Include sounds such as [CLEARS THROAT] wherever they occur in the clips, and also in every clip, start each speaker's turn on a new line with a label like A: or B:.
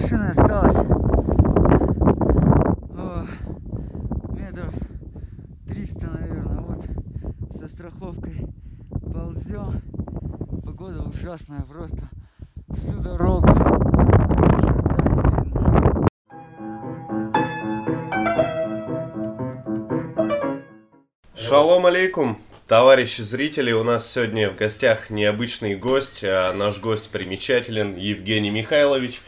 A: вершины осталось о, метров 300, наверное. Вот со страховкой ползем. Погода ужасная просто всю дорогу.
B: Шалом алейкум, товарищи зрители, у нас сегодня в гостях необычный гость, а наш гость примечателен, Евгений Михайлович.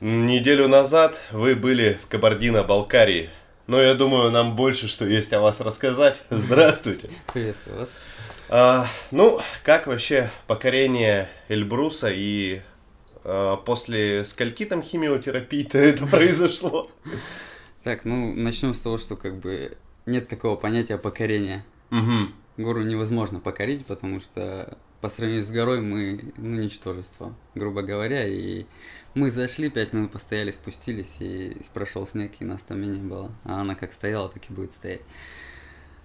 B: Неделю назад вы были в Кабардино-Балкарии, но я думаю, нам больше что есть о вас рассказать. [LAUGHS] Здравствуйте.
A: Приветствую вас.
B: А, ну, как вообще покорение Эльбруса и а, после скольки там химиотерапии-то [LAUGHS] это произошло?
A: Так, ну начнем с того, что как бы нет такого понятия покорения.
B: Мгм.
A: Гору невозможно покорить, потому что по сравнению с горой мы, ну, ничтожество, грубо говоря. И мы зашли, пять минут постояли, спустились, и прошел снег, и нас там и не было. А она как стояла, так и будет стоять.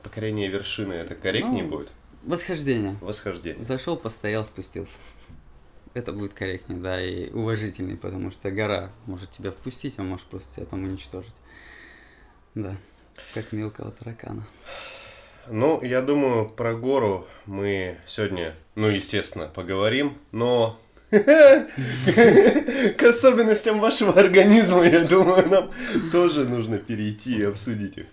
B: Покорение вершины, это корректнее
A: Ну,
B: будет?
A: Восхождение.
B: Восхождение.
A: Зашел, постоял, спустился. Это будет корректнее, да, и уважительней, потому что гора может тебя впустить, а может просто тебя там уничтожить. Да, как мелкого таракана.
B: Ну, я думаю, про гору мы сегодня, ну, естественно, поговорим, но [LAUGHS] к особенностям вашего организма, я думаю, нам тоже нужно перейти и обсудить их.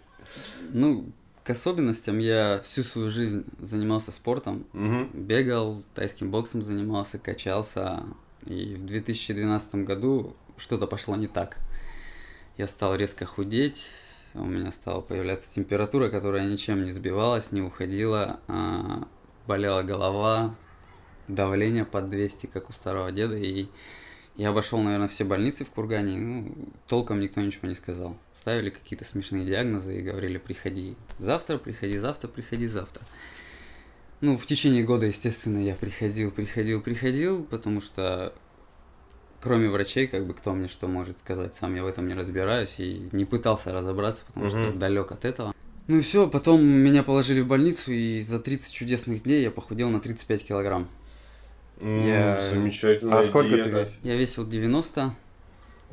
A: Ну, к особенностям я всю свою жизнь занимался спортом,
B: Мгм.
A: бегал, тайским боксом занимался, качался. И в 2012 году что-то пошло не так. Я стал резко худеть, у меня стала появляться температура, которая ничем не сбивалась, не уходила, а, болела голова, давление под 200, как у старого деда, и я обошел, наверное, все больницы в Кургане, ну, толком никто ничего не сказал. Ставили какие-то смешные диагнозы и говорили, приходи завтра, приходи завтра, приходи завтра. Ну, в течение года, естественно, я приходил, приходил, приходил, потому что кроме врачей, как бы кто мне что может сказать, сам я в этом не разбираюсь и не пытался разобраться, потому что
B: Мгм.
A: далек от этого. Ну и все, потом меня положили в больницу, и за 30 чудесных дней я похудел на 35 килограмм.
B: М,
A: Я-
B: Замечательная
C: А сколько ты
B: диета.
C: весишь?
A: Я весил 90,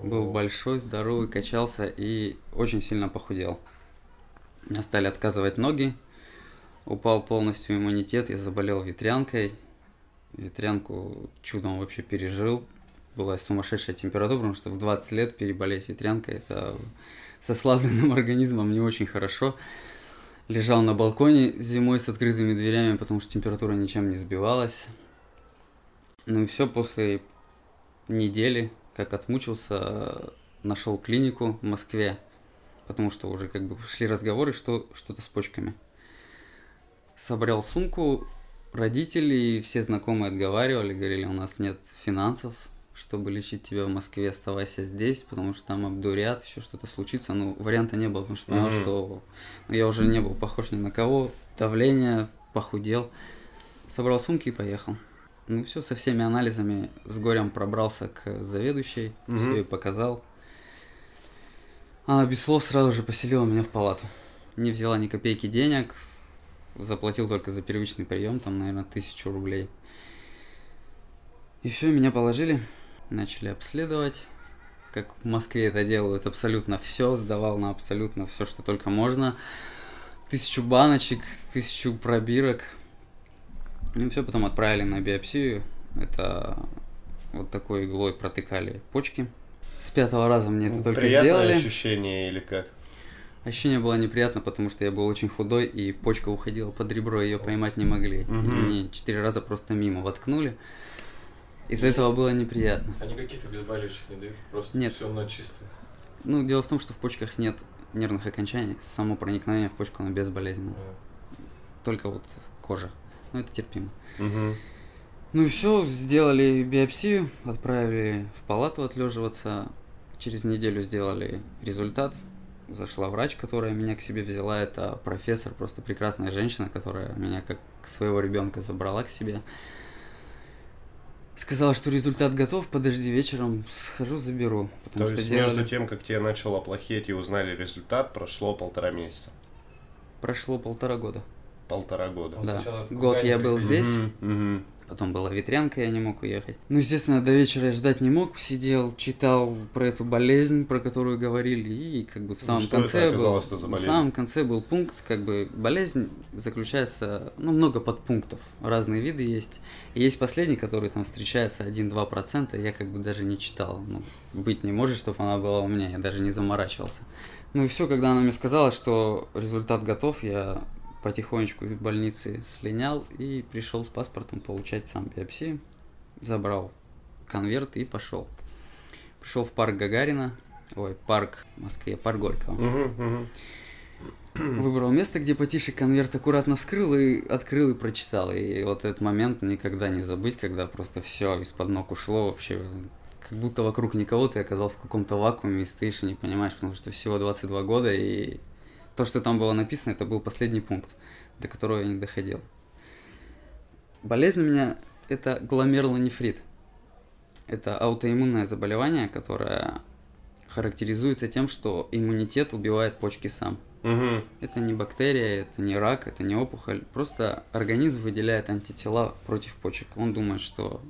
A: был большой, здоровый, качался и очень сильно похудел. Мне стали отказывать ноги, упал полностью иммунитет, я заболел ветрянкой. Ветрянку чудом вообще пережил. Была сумасшедшая температура, потому что в 20 лет переболеть ветрянкой это с ослабленным [LAUGHS] организмом не очень хорошо. Лежал на балконе зимой с открытыми дверями, потому что температура ничем не сбивалась. Ну и все, после недели, как отмучился, нашел клинику в Москве, потому что уже как бы шли разговоры, что что-то с почками. Собрал сумку, родители и все знакомые отговаривали, говорили, у нас нет финансов, чтобы лечить тебя в Москве, оставайся здесь, потому что там обдурят, еще что-то случится. Ну, варианта не было, потому что понял,
B: Мгм.
A: что ну, я уже не был похож ни на кого, давление, похудел. Собрал сумки и поехал. Ну все, со всеми анализами с горем пробрался к заведующей,
B: Мгм.
A: все ей показал. Она без слов сразу же поселила меня в палату. Не взяла ни копейки денег, заплатил только за первичный прием, там, наверное, тысячу рублей. И все, меня положили, начали обследовать, как в Москве это делают, абсолютно все, сдавал на абсолютно все, что только можно. Тысячу баночек, тысячу пробирок. Ну все, потом отправили на биопсию. Это вот такой иглой протыкали почки. С пятого раза мне это только
B: Приятное
A: сделали.
B: ощущение или как?
A: Ощущение было неприятно, потому что я был очень худой, и почка уходила под ребро, ее поймать не могли. И
B: Мгм.
A: мне четыре раза просто мимо воткнули. Из-за этого было неприятно.
C: А никаких обезболивающих не дают? Просто
A: Нет.
C: все на чистую.
A: Ну, дело в том, что в почках нет нервных окончаний. Само проникновение в почку, оно безболезненно. Только вот кожа. Ну, это терпимо.
B: Мгм.
A: Ну и все, сделали биопсию, отправили в палату отлеживаться. Через неделю сделали результат. Зашла врач, которая меня к себе взяла. Это профессор, просто прекрасная женщина, которая меня как своего ребенка забрала к себе. Сказала, что результат готов, подожди, вечером схожу, заберу. Потому
B: То
A: что
B: есть
A: делали...
B: между тем, как тебе начало плохеть и узнали результат, прошло полтора месяца.
A: Прошло полтора года.
B: Полтора года.
A: Да. Год я был здесь. Потом была ветрянка, я не мог уехать. Ну, естественно, до вечера я ждать не мог. Сидел, читал про эту болезнь, про которую говорили, и как бы в самом
B: что
A: конце
B: это
A: был... В самом конце был пункт, как бы болезнь заключается, ну, много подпунктов. Разные виды есть. И есть последний, который там встречается 1-2%, я как бы даже не читал. Ну, быть не может, чтобы она была у меня, я даже не заморачивался. Ну и все, когда она мне сказала, что результат готов, я потихонечку из больницы слинял и пришел с паспортом получать сам биопсию. Забрал конверт и пошел. Пришел в парк Гагарина, ой, парк в Москве, парк Горького. Выбрал место, где потише конверт аккуратно вскрыл и открыл и прочитал. И вот этот момент никогда не забыть, когда просто все из-под ног ушло вообще. Как будто вокруг никого ты оказался в каком-то вакууме и стоишь и не понимаешь, потому что всего 22 года, и то, что там было написано, это был последний пункт, до которого я не доходил. Болезнь у меня – это гломерулонефрит. Это аутоиммунное заболевание, которое характеризуется тем, что иммунитет убивает почки сам.
B: Мгм.
A: Это не бактерия, это не рак, это не опухоль. Просто организм выделяет антитела против почек. Он думает, что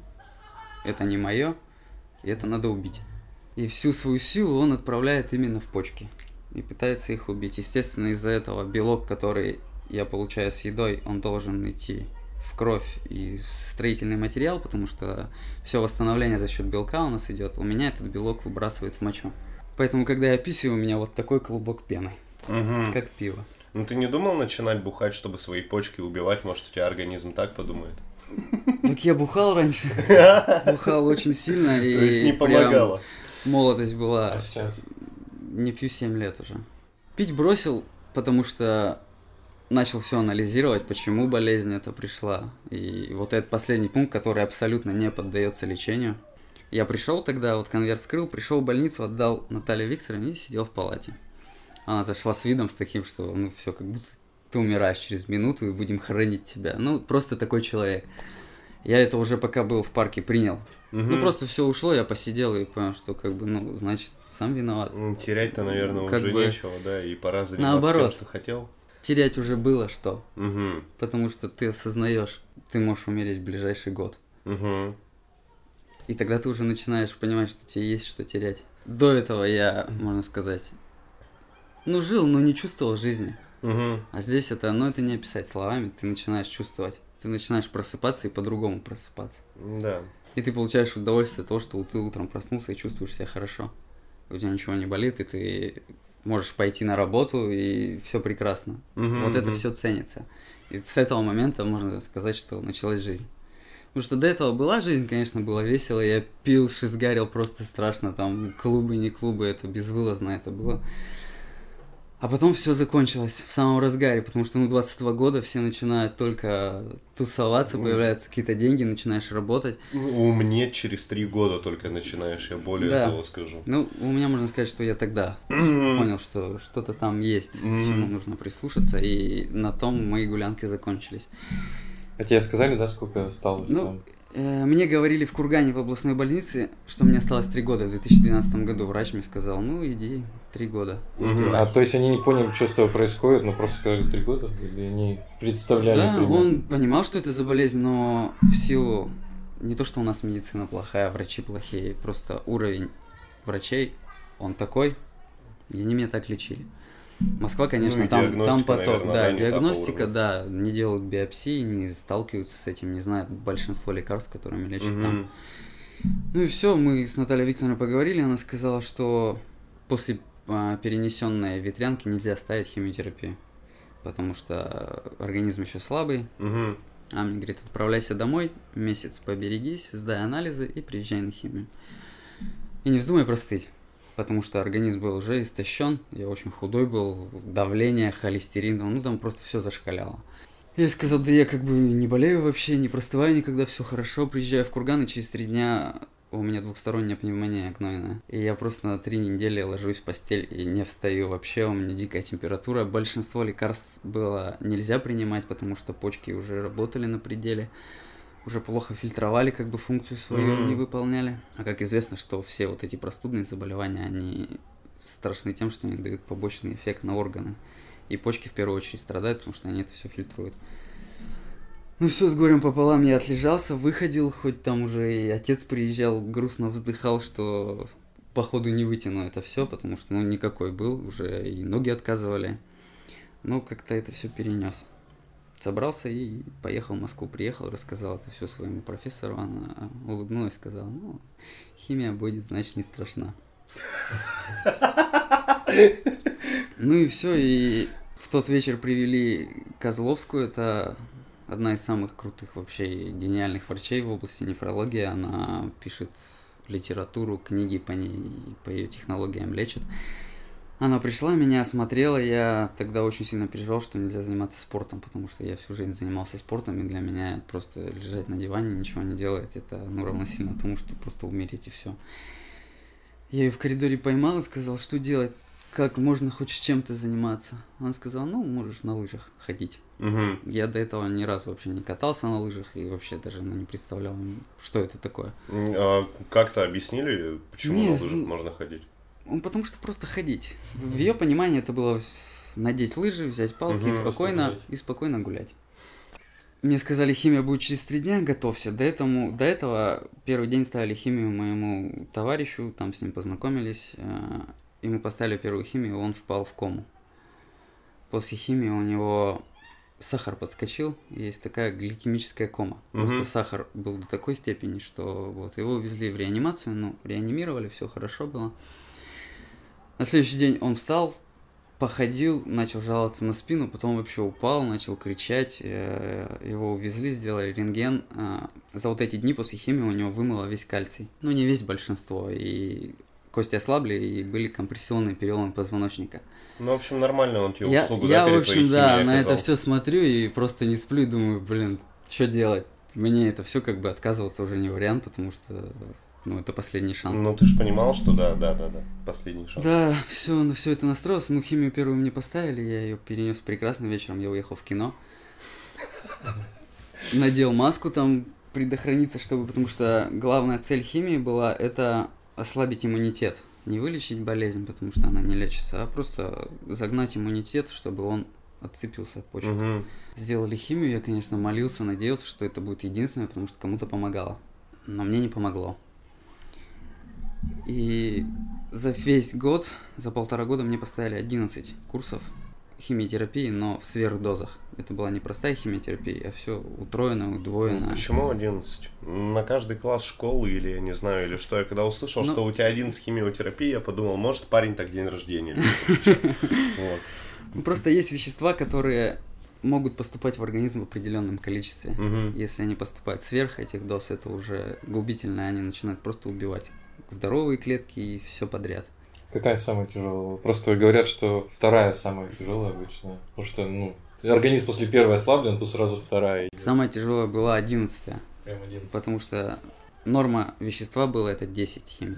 A: это не мое, и это надо убить. И всю свою силу он отправляет именно в почки. И пытается их убить. Естественно, из-за этого белок, который я получаю с едой, он должен идти в кровь и в строительный материал, потому что все восстановление за счет белка у нас идет. У меня этот белок выбрасывает в мочу. Поэтому, когда я писаю, у меня вот такой клубок пены,
B: Мгм.
A: как пиво.
B: Ну ты не думал начинать бухать, чтобы свои почки убивать? Может, у тебя организм так подумает?
A: Так я бухал раньше. [LAUGHS] Бухал очень сильно. И
B: То есть не помогало?
A: молодость была.
C: А сейчас?
A: Не пью 7 лет уже. Пить бросил, потому что начал все анализировать, почему болезнь эта пришла. И вот этот последний пункт, который абсолютно не поддается лечению. Я пришел тогда, вот конверт скрыл, пришел в больницу, отдал Наталье Викторовне и сидел в палате. Она зашла с видом с таким, что ну все, как будто ты умираешь через минуту и будем хоронить тебя. Ну, просто такой человек. Я это уже пока был в парке принял. Ну,
B: Мгм.
A: просто все ушло, я посидел и понял, что как бы, ну, значит, сам виноват.
B: Ну, Терять-то, наверное,
A: Как
B: уже
A: бы
B: нечего, да, и пора заниматься
A: наоборот.
B: тем, что хотел.
A: Терять уже было что,
B: Угу,
A: потому что ты осознаешь, ты можешь умереть в ближайший год.
B: угу.
A: И тогда ты уже начинаешь понимать, что тебе есть что терять. До этого я, можно сказать, ну, жил, но не чувствовал жизни.
B: Угу.
A: А здесь это, ну, это не описать словами, ты начинаешь чувствовать. Ты начинаешь просыпаться и по-другому просыпаться.
B: Да.
A: И ты получаешь удовольствие от того, что ты утром проснулся и чувствуешь себя хорошо. У тебя ничего не болит, и ты можешь пойти на работу, и все прекрасно.
B: Мгм,
A: вот это
B: мгм.
A: все ценится. И с этого момента можно сказать, что началась жизнь. Потому что до этого была жизнь, конечно, было весело. Я пил, шизгарил просто страшно. Там клубы, не клубы, это безвылазно это было. А потом все закончилось в самом разгаре, потому что ну 22 года все начинают только тусоваться,
B: Ну.
A: появляются какие-то деньги, начинаешь работать.
B: Ну, Умнеть через три года только начинаешь, я более
A: Да.
B: того скажу.
A: Ну, у меня можно сказать, что я тогда [CLEARS THROAT] понял, что что-то там есть, к чему нужно прислушаться, и на том мои гулянки закончились.
C: А тебе сказали, да, сколько осталось
A: Ну,
C: там?
A: Э, Мне говорили в Кургане в областной больнице, что мне осталось три года. В 2012 году врач мне сказал, ну иди, три года. Успевай».
C: А то есть они не поняли, что с тобой происходит, но просто сказали три года? Или они представляли?
A: Да,
C: примерно?
A: он понимал, что это за болезнь, но в силу не то, что у нас медицина плохая, врачи плохие, просто уровень врачей, он такой, и они меня так лечили. Москва, конечно,
B: Ну
A: там, там поток,
B: наверное, да,
A: диагностика, да, не делают биопсии, не сталкиваются с этим, не знают большинство лекарств, которыми лечат там.
B: Мгм.
A: Ну и все, мы с Натальей Викторовной поговорили, она сказала, что после а, перенесенной ветрянки нельзя ставить химиотерапию, потому что организм еще слабый.
B: Мгм.
A: А мне говорит, отправляйся домой, месяц поберегись, сдай анализы и приезжай на химию. И не вздумай простыть, потому что организм был уже истощен, я очень худой был, давление, холестерин, ну там просто все зашкаляло. Я сказал, да я как бы не болею вообще, не простываю никогда, все хорошо, приезжаю в Курган, и через три дня у меня двухсторонняя пневмония гнойная. И я просто на три недели ложусь в постель и не встаю вообще, у меня дикая температура. Большинство лекарств было нельзя принимать, потому что почки уже работали на пределе. Уже плохо фильтровали, как бы функцию свою
B: Мгм.
A: не выполняли. А как известно, что все вот эти простудные заболевания, они страшны тем, что они дают побочный эффект на органы. И почки в первую очередь страдают, потому что они это все фильтруют. Ну все, с горем пополам я отлежался, выходил, хоть там уже и отец приезжал, грустно вздыхал, что походу не вытяну это все, потому что ну никакой был, уже и ноги отказывали. Ну как-то это все перенес. Собрался и поехал в Москву, приехал, рассказал это все своему профессору, она улыбнулась, сказала, ну, химия будет, значит, не страшна. Ну и все, и в тот вечер привели Козловскую, это одна из самых крутых вообще гениальных врачей в области нефрологии. Она пишет литературу, книги по ней, по ее технологиям лечит. Она пришла, меня осмотрела, я тогда очень сильно переживал, что нельзя заниматься спортом, потому что я всю жизнь занимался спортом, и для меня просто лежать на диване, ничего не делать, это ну, равносильно тому, что просто умереть и все. Я ее в коридоре поймал и сказал, что делать, как можно хоть чем-то заниматься. Она сказала, ну, можешь на лыжах ходить.
B: Угу.
A: Я до этого ни разу вообще не катался на лыжах и вообще даже ну, не представлял, что это такое.
B: А как-то объяснили, почему
A: Не,
B: на лыжах можно ходить?
A: Ну, потому что просто ходить. В ее понимании это было надеть лыжи, взять палки и
B: Мгм,
A: спокойно, и спокойно гулять. Мне сказали, химия будет через три дня, готовься. До, этому, до этого первый день ставили химию моему товарищу, там с ним познакомились, и мы поставили первую химию, он впал в кому. После химии у него сахар подскочил, есть такая гликемическая кома.
B: Мгм.
A: Просто сахар был до такой степени, что вот его увезли в реанимацию, ну, реанимировали, все хорошо было. На следующий день он встал, походил, начал жаловаться на спину, потом вообще упал, начал кричать. э, Его увезли, сделали рентген. а, За вот эти дни после химии у него вымыло весь кальций. Ну, не весь большинство. И кости ослабли, и были компрессионные переломы позвоночника.
B: Ну, в общем, нормально он тебе
A: Я,
B: услугу,
A: я,
B: да,
A: в общем, да,
B: химией
A: на это
B: оказал?
A: все смотрю и просто не сплю и думаю, блин, что делать? Мне это все как бы отказываться уже не вариант, потому что, ну, это последний шанс.
B: Ну, ты же понимал, что да, да, да, да, последний шанс.
A: Да, все, на все это настроился. Ну, химию первую мне поставили, я ее перенес прекрасно вечером, я уехал в кино. Надел маску там, предохраниться, чтобы, потому что главная цель химии была это ослабить иммунитет. Не вылечить болезнь, потому что она не лечится, а просто загнать иммунитет, чтобы он отцепился от почек.
B: Мгм.
A: Сделали химию, я, конечно, молился, надеялся, что это будет единственное, потому что кому-то помогало. Но мне не помогло. И за весь год, за полтора года мне поставили 11 курсов химиотерапии, но в сверхдозах. Это была не простая химиотерапия, а все утроено, удвоено.
B: Ну, Почему 11? На каждый класс школы или, я не знаю, или что. Я когда услышал,
A: Ну-
B: что у тебя 11 химиотерапии, я подумал, может, парень так день рождения. [LAUGHS]
A: Ну, Просто есть вещества, которые могут поступать в организм в определенном количестве. Если они поступают сверх этих доз, это уже губительно, они начинают просто убивать здоровые клетки и все подряд.
C: Какая самая тяжелая? Просто говорят, что вторая самая тяжелая обычно. Потому что, ну, организм после первой ослаблен, то сразу вторая. идет.
A: Самая тяжелая была одиннадцатая,
C: Прям один.
A: потому что норма вещества была это 10 химий.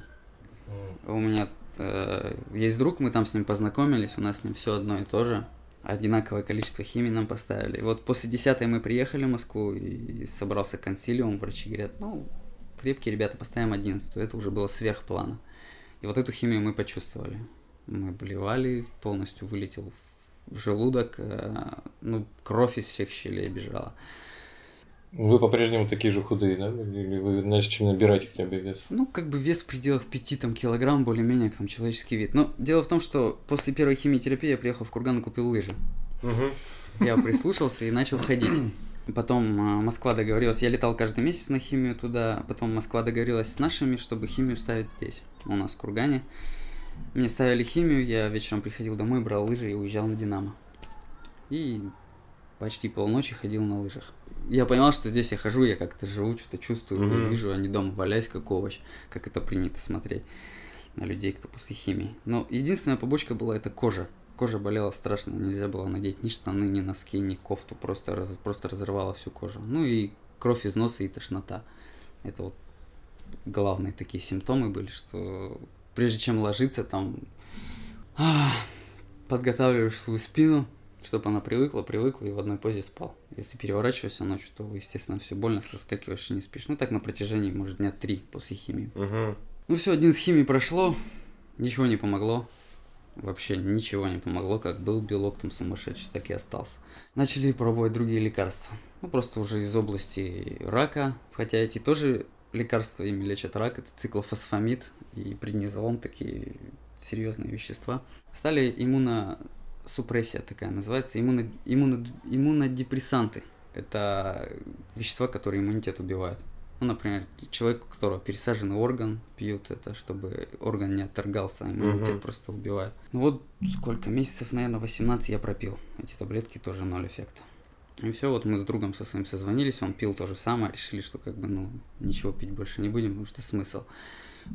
C: М.
A: У меня э, есть друг, мы там с ним познакомились, у нас с ним все одно и то же. Одинаковое количество химий нам поставили. И вот после десятой мы приехали в Москву и собрался консилиум, врачи говорят, ну, крепкие ребята, поставим одиннадцатую. Это уже было сверх плана. И вот эту химию мы почувствовали. Мы блевали, полностью вылетел в желудок, э, ну, кровь из всех щелей бежала.
C: Вы по-прежнему такие же худые, да? Или вы начали набирать хотя бы вес?
A: Ну, как бы вес в пределах 5 там, килограмм, более-менее, там, человеческий вид. Но дело в том, что после первой химиотерапии я приехал в Курган и купил лыжи.
B: Мгм.
A: Я прислушался и начал ходить. Потом а, Москва договорилась, я летал каждый месяц на химию туда, потом Москва договорилась с нашими, чтобы химию ставить здесь, у нас в Кургане. Мне ставили химию, я вечером приходил домой, брал лыжи и уезжал на Динамо. И почти полночи ходил на лыжах. Я понимал, что здесь я хожу, я как-то живу, что-то чувствую,
B: Мгм.
A: вижу, а не дома валяюсь, как овощ, как это принято смотреть на людей, кто после химии. Но единственная побочка была это кожа. Кожа болела страшно, нельзя было надеть ни штаны, ни носки, ни кофту, просто, раз, просто разрывала всю кожу. Ну и кровь из носа и тошнота. Это вот главные такие симптомы были, что прежде чем ложиться, там а, подготавливаешь свою спину, чтобы она привыкла, привыкла и в одной позе спал. Если переворачиваешься ночью, то, естественно, все больно, соскакиваешь и не спишь. Ну так на протяжении, может, дня три после химии.
B: Мгм.
A: Ну все, один с химией прошло, ничего не помогло. Вообще ничего не помогло, как был белок там сумасшедший, так и остался. Начали пробовать другие лекарства. ну, просто уже из области рака, хотя эти тоже лекарства ими лечат рак, это циклофосфамид и преднизолон, такие серьезные вещества. Стали иммуносупрессия такая называется, иммуно, иммуно, иммунодепрессанты. Это вещества, которые иммунитет убивают. Ну, например, человек, у которого пересаженный орган, пьют это, чтобы орган не отторгался, а иммунитет угу. просто убивает. Ну вот сколько месяцев, наверное, 18 я пропил. Эти таблетки тоже ноль эффекта. И все, вот мы с другом со своим созвонились, он пил то же самое, решили, что как бы, ну, ничего пить больше не будем, потому что смысл.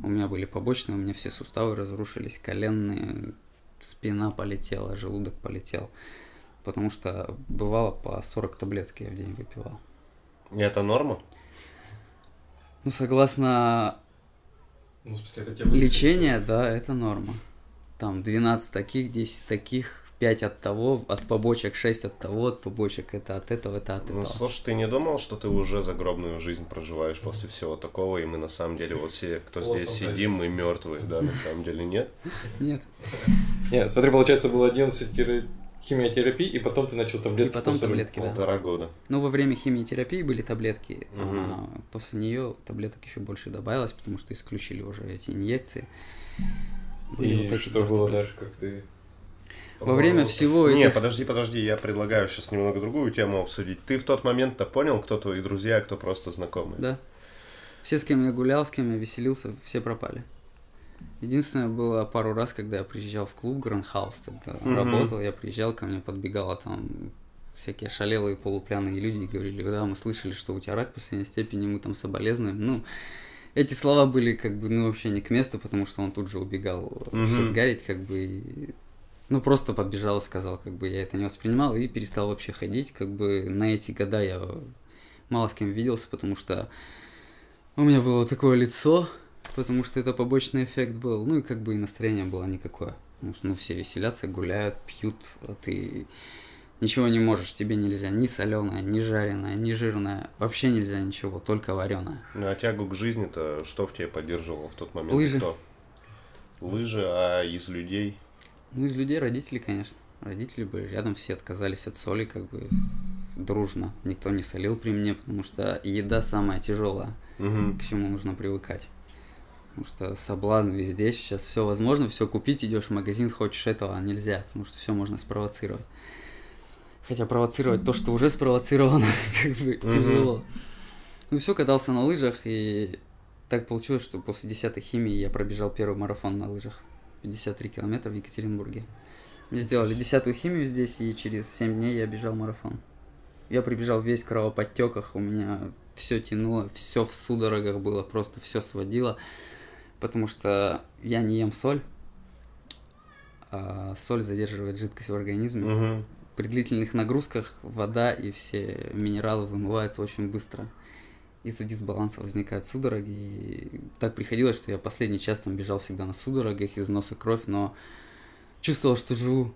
A: У меня были побочные, у меня все суставы разрушились, коленные, спина полетела, желудок полетел. Потому что бывало по 40 таблеток я в день выпивал.
B: И это норма?
A: Ну, согласно ну, смысле, это лечения, да, это норма. Там 12 таких, 10 таких, 5 от того, от побочек, 6 от того, от побочек, это от этого, это от
B: ну,
A: этого.
B: Ну, слушай, ты не думал, что ты уже загробную жизнь проживаешь после всего такого, и мы на самом деле, вот все, кто здесь сидим, мы мертвые, да, на самом деле нет?
A: Нет.
C: Нет, смотри, получается, было 11 химиотерапии, и потом ты начал таблетки.
A: И потом таблетки,
B: да. Полтора года.
A: Ну, во время химиотерапии были таблетки, угу. а после нее таблеток еще больше добавилось, потому что исключили уже эти инъекции.
C: Были и вот эти что было дальше, как ты
A: во время всего этих...
B: Не, подожди, подожди, я предлагаю сейчас немного другую тему обсудить. Ты в тот момент-то понял, кто твои друзья, кто просто знакомые?
A: Да. Все, с кем я гулял, с кем я веселился, все пропали. Единственное, было пару раз, когда я приезжал в клуб Гранд Хаус, тогда mm-hmm. работал, я приезжал, ко мне подбегала там всякие шалелые полупьяные люди и говорили, да, мы слышали, что у тебя рак последней степени, мы там соболезнуем. Ну, эти слова были как бы, ну, вообще не к месту, потому что он тут же убегал mm-hmm. сейчас гарить, как бы, и, ну, просто подбежал и сказал, как бы, я это не воспринимал и перестал вообще ходить, как бы, на эти года я мало с кем виделся, потому что у меня было такое лицо, потому что это побочный эффект был. Ну и как бы и настроение было никакое. Потому что ну, все веселятся, гуляют, пьют, а ты ничего не можешь, тебе нельзя ни соленое, ни жареное, ни жирное, вообще нельзя ничего, только вареное.
B: Ну а тягу к жизни-то что в тебе поддерживало в тот момент?
A: Лыжи.
B: Кто? Лыжи, а из людей?
A: Ну, из людей родители, конечно. Родители были рядом, все отказались от соли, как бы дружно. Никто не солил при мне, потому что еда самая тяжелая, угу. к чему нужно привыкать. Потому что соблазн везде сейчас все возможно, все купить, идешь в магазин, хочешь этого, а нельзя, потому что все можно спровоцировать. Хотя провоцировать то, что уже спровоцировано, [LAUGHS] как бы тяжело. Ну все, катался на лыжах, и так получилось, что после 10 химии я пробежал первый марафон на лыжах. 53 километра в Екатеринбурге. Мне сделали десятую химию здесь, и через 7 дней я бежал марафон. Я прибежал весь в кровоподтеках, у меня все тянуло, все в судорогах было, просто все сводило потому что я не ем соль, а соль задерживает жидкость в организме.
B: Угу.
A: При длительных нагрузках вода и все минералы вымываются очень быстро. Из-за дисбаланса возникают судороги. И так приходилось, что я последний час там бежал всегда на судорогах, из носа кровь, но чувствовал, что живу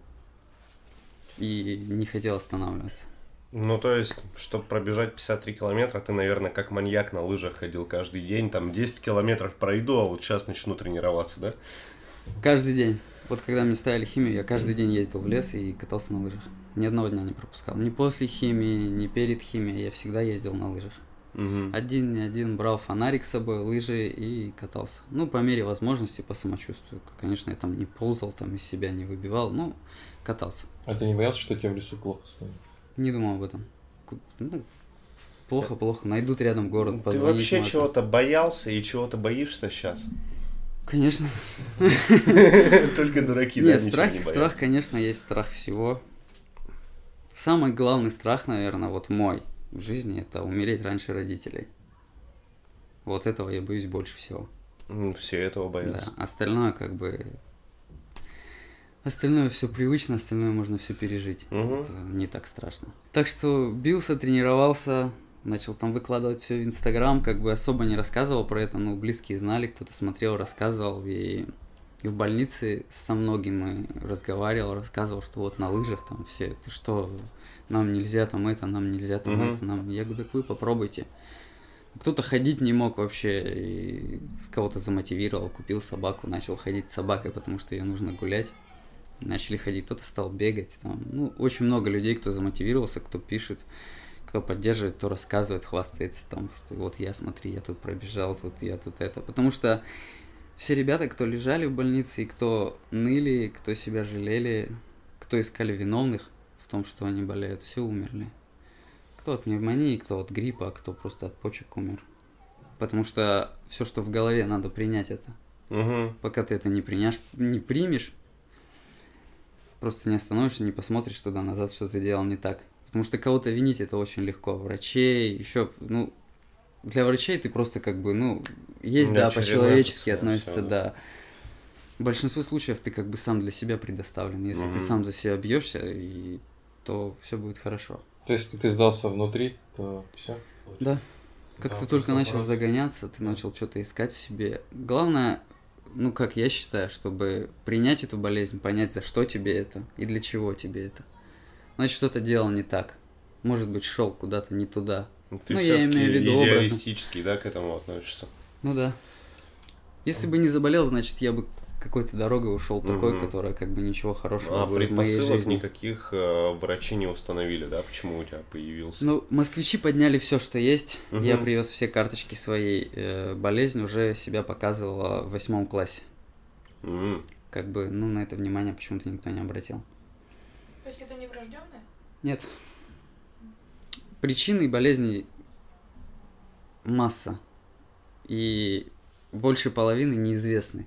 A: и не хотел останавливаться.
B: Ну, то есть, чтобы пробежать 53 километра, ты, наверное, как маньяк на лыжах ходил каждый день, там 10 километров пройду, а вот сейчас начну тренироваться, да?
A: Каждый день. Вот когда мне ставили химию, я каждый день ездил в лес и катался на лыжах. Ни одного дня не пропускал. Ни после химии, ни перед химией. Я всегда ездил на лыжах.
B: Угу.
A: Один, не один брал фонарик с собой, лыжи и катался. Ну, по мере возможности, по самочувствию. Конечно, я там не ползал, там из себя не выбивал, ну, катался.
C: А ты не боялся, что тебе в лесу плохо станет?
A: Не думал об этом. Ну, плохо, плохо. Найдут рядом город,
B: Ты вообще чего-то боялся и чего-то боишься сейчас?
A: Конечно. [LAUGHS]
B: Только дураки,
A: Нет, страх, страх, конечно, есть страх всего. Самый главный страх, наверное, вот мой в жизни, это умереть раньше родителей. Вот этого я боюсь больше всего.
B: Все этого боятся.
A: Да, остальное как бы Остальное все привычно, остальное можно все пережить.
B: Угу.
A: Это не так страшно. Так что бился, тренировался, начал там выкладывать все в Инстаграм, как бы особо не рассказывал про это, но близкие знали, кто-то смотрел, рассказывал, и, и в больнице со многими разговаривал, рассказывал, что вот на лыжах там все, ты что, нам нельзя там это, нам нельзя там угу. это, нам, я говорю, так вы попробуйте. Кто-то ходить не мог вообще, и кого-то замотивировал, купил собаку, начал ходить с собакой, потому что ее нужно гулять начали ходить, кто-то стал бегать. Там, ну, очень много людей, кто замотивировался, кто пишет, кто поддерживает, кто рассказывает, хвастается там, что вот я, смотри, я тут пробежал, тут я тут это. Потому что все ребята, кто лежали в больнице, и кто ныли, кто себя жалели, кто искали виновных в том, что они болеют, все умерли. Кто от пневмонии, кто от гриппа, а кто просто от почек умер. Потому что все, что в голове, надо принять это.
B: Угу.
A: Пока ты это не, приняшь, не примешь, просто не остановишься, не посмотришь туда назад, что ты делал не так. Потому что кого-то винить это очень легко. Врачей, еще, ну, для врачей ты просто как бы, ну, есть, да, по-человечески относится, да. В большинстве случаев ты как бы сам для себя предоставлен. Если
B: Мгм.
A: ты сам за себя бьешься, и то все будет хорошо.
C: То есть, если ты сдался внутри, то все.
A: Да. Как ты только начал загоняться, ты начал что-то искать в себе. Главное, ну как я считаю, чтобы принять эту болезнь, понять, за что тебе это и для чего тебе это. Значит, что-то делал не так. Может быть, шел куда-то не туда.
B: Ты
A: Ну, я имею в виду
B: идеалистически, да, к этому относишься.
A: Ну да. Если бы не заболел, значит, я бы какой-то дорогой ушел такой,
B: Мгм.
A: которая как бы ничего хорошего
B: А
A: будет в моей жизни.
B: никаких э, врачи не установили, да? Почему у тебя появился?
A: Ну, москвичи подняли все, что есть. Я
B: Мгм.
A: привез все карточки своей э, болезни, уже себя показывала в восьмом классе.
B: М.
A: Как бы, ну, на это внимание почему-то никто не обратил.
D: То есть это не врожденное?
A: Нет. Причины болезней масса. И больше половины неизвестны.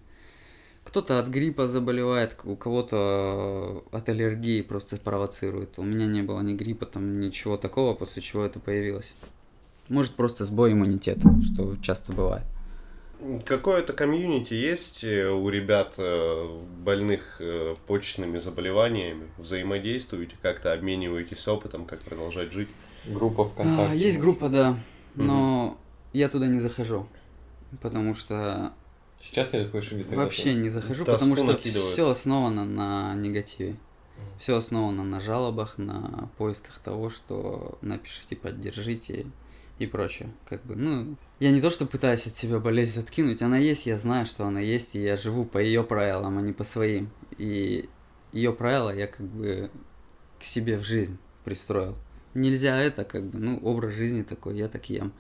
A: Кто-то от гриппа заболевает, у кого-то от аллергии просто провоцирует. У меня не было ни гриппа, там ничего такого, после чего это появилось. Может просто сбой иммунитета, что часто бывает.
B: Какое-то комьюнити есть э, у ребят э, больных э, почечными заболеваниями? Взаимодействуете, как-то обмениваетесь опытом, как продолжать жить?
C: Группа ВКонтакте.
A: А, есть группа, да, но я туда не захожу, потому что
C: Сейчас нет такой шибиты.
A: Вообще не захожу,
B: Тоску
A: потому что
B: накидывают.
A: все основано на негативе. Все основано на жалобах, на поисках того, что напишите, поддержите и прочее. Как бы, ну, я не то, что пытаюсь от себя болезнь откинуть, она есть, я знаю, что она есть, и я живу по ее правилам, а не по своим. И ее правила я как бы к себе в жизнь пристроил. Нельзя это, как бы, ну, образ жизни такой, я так ем.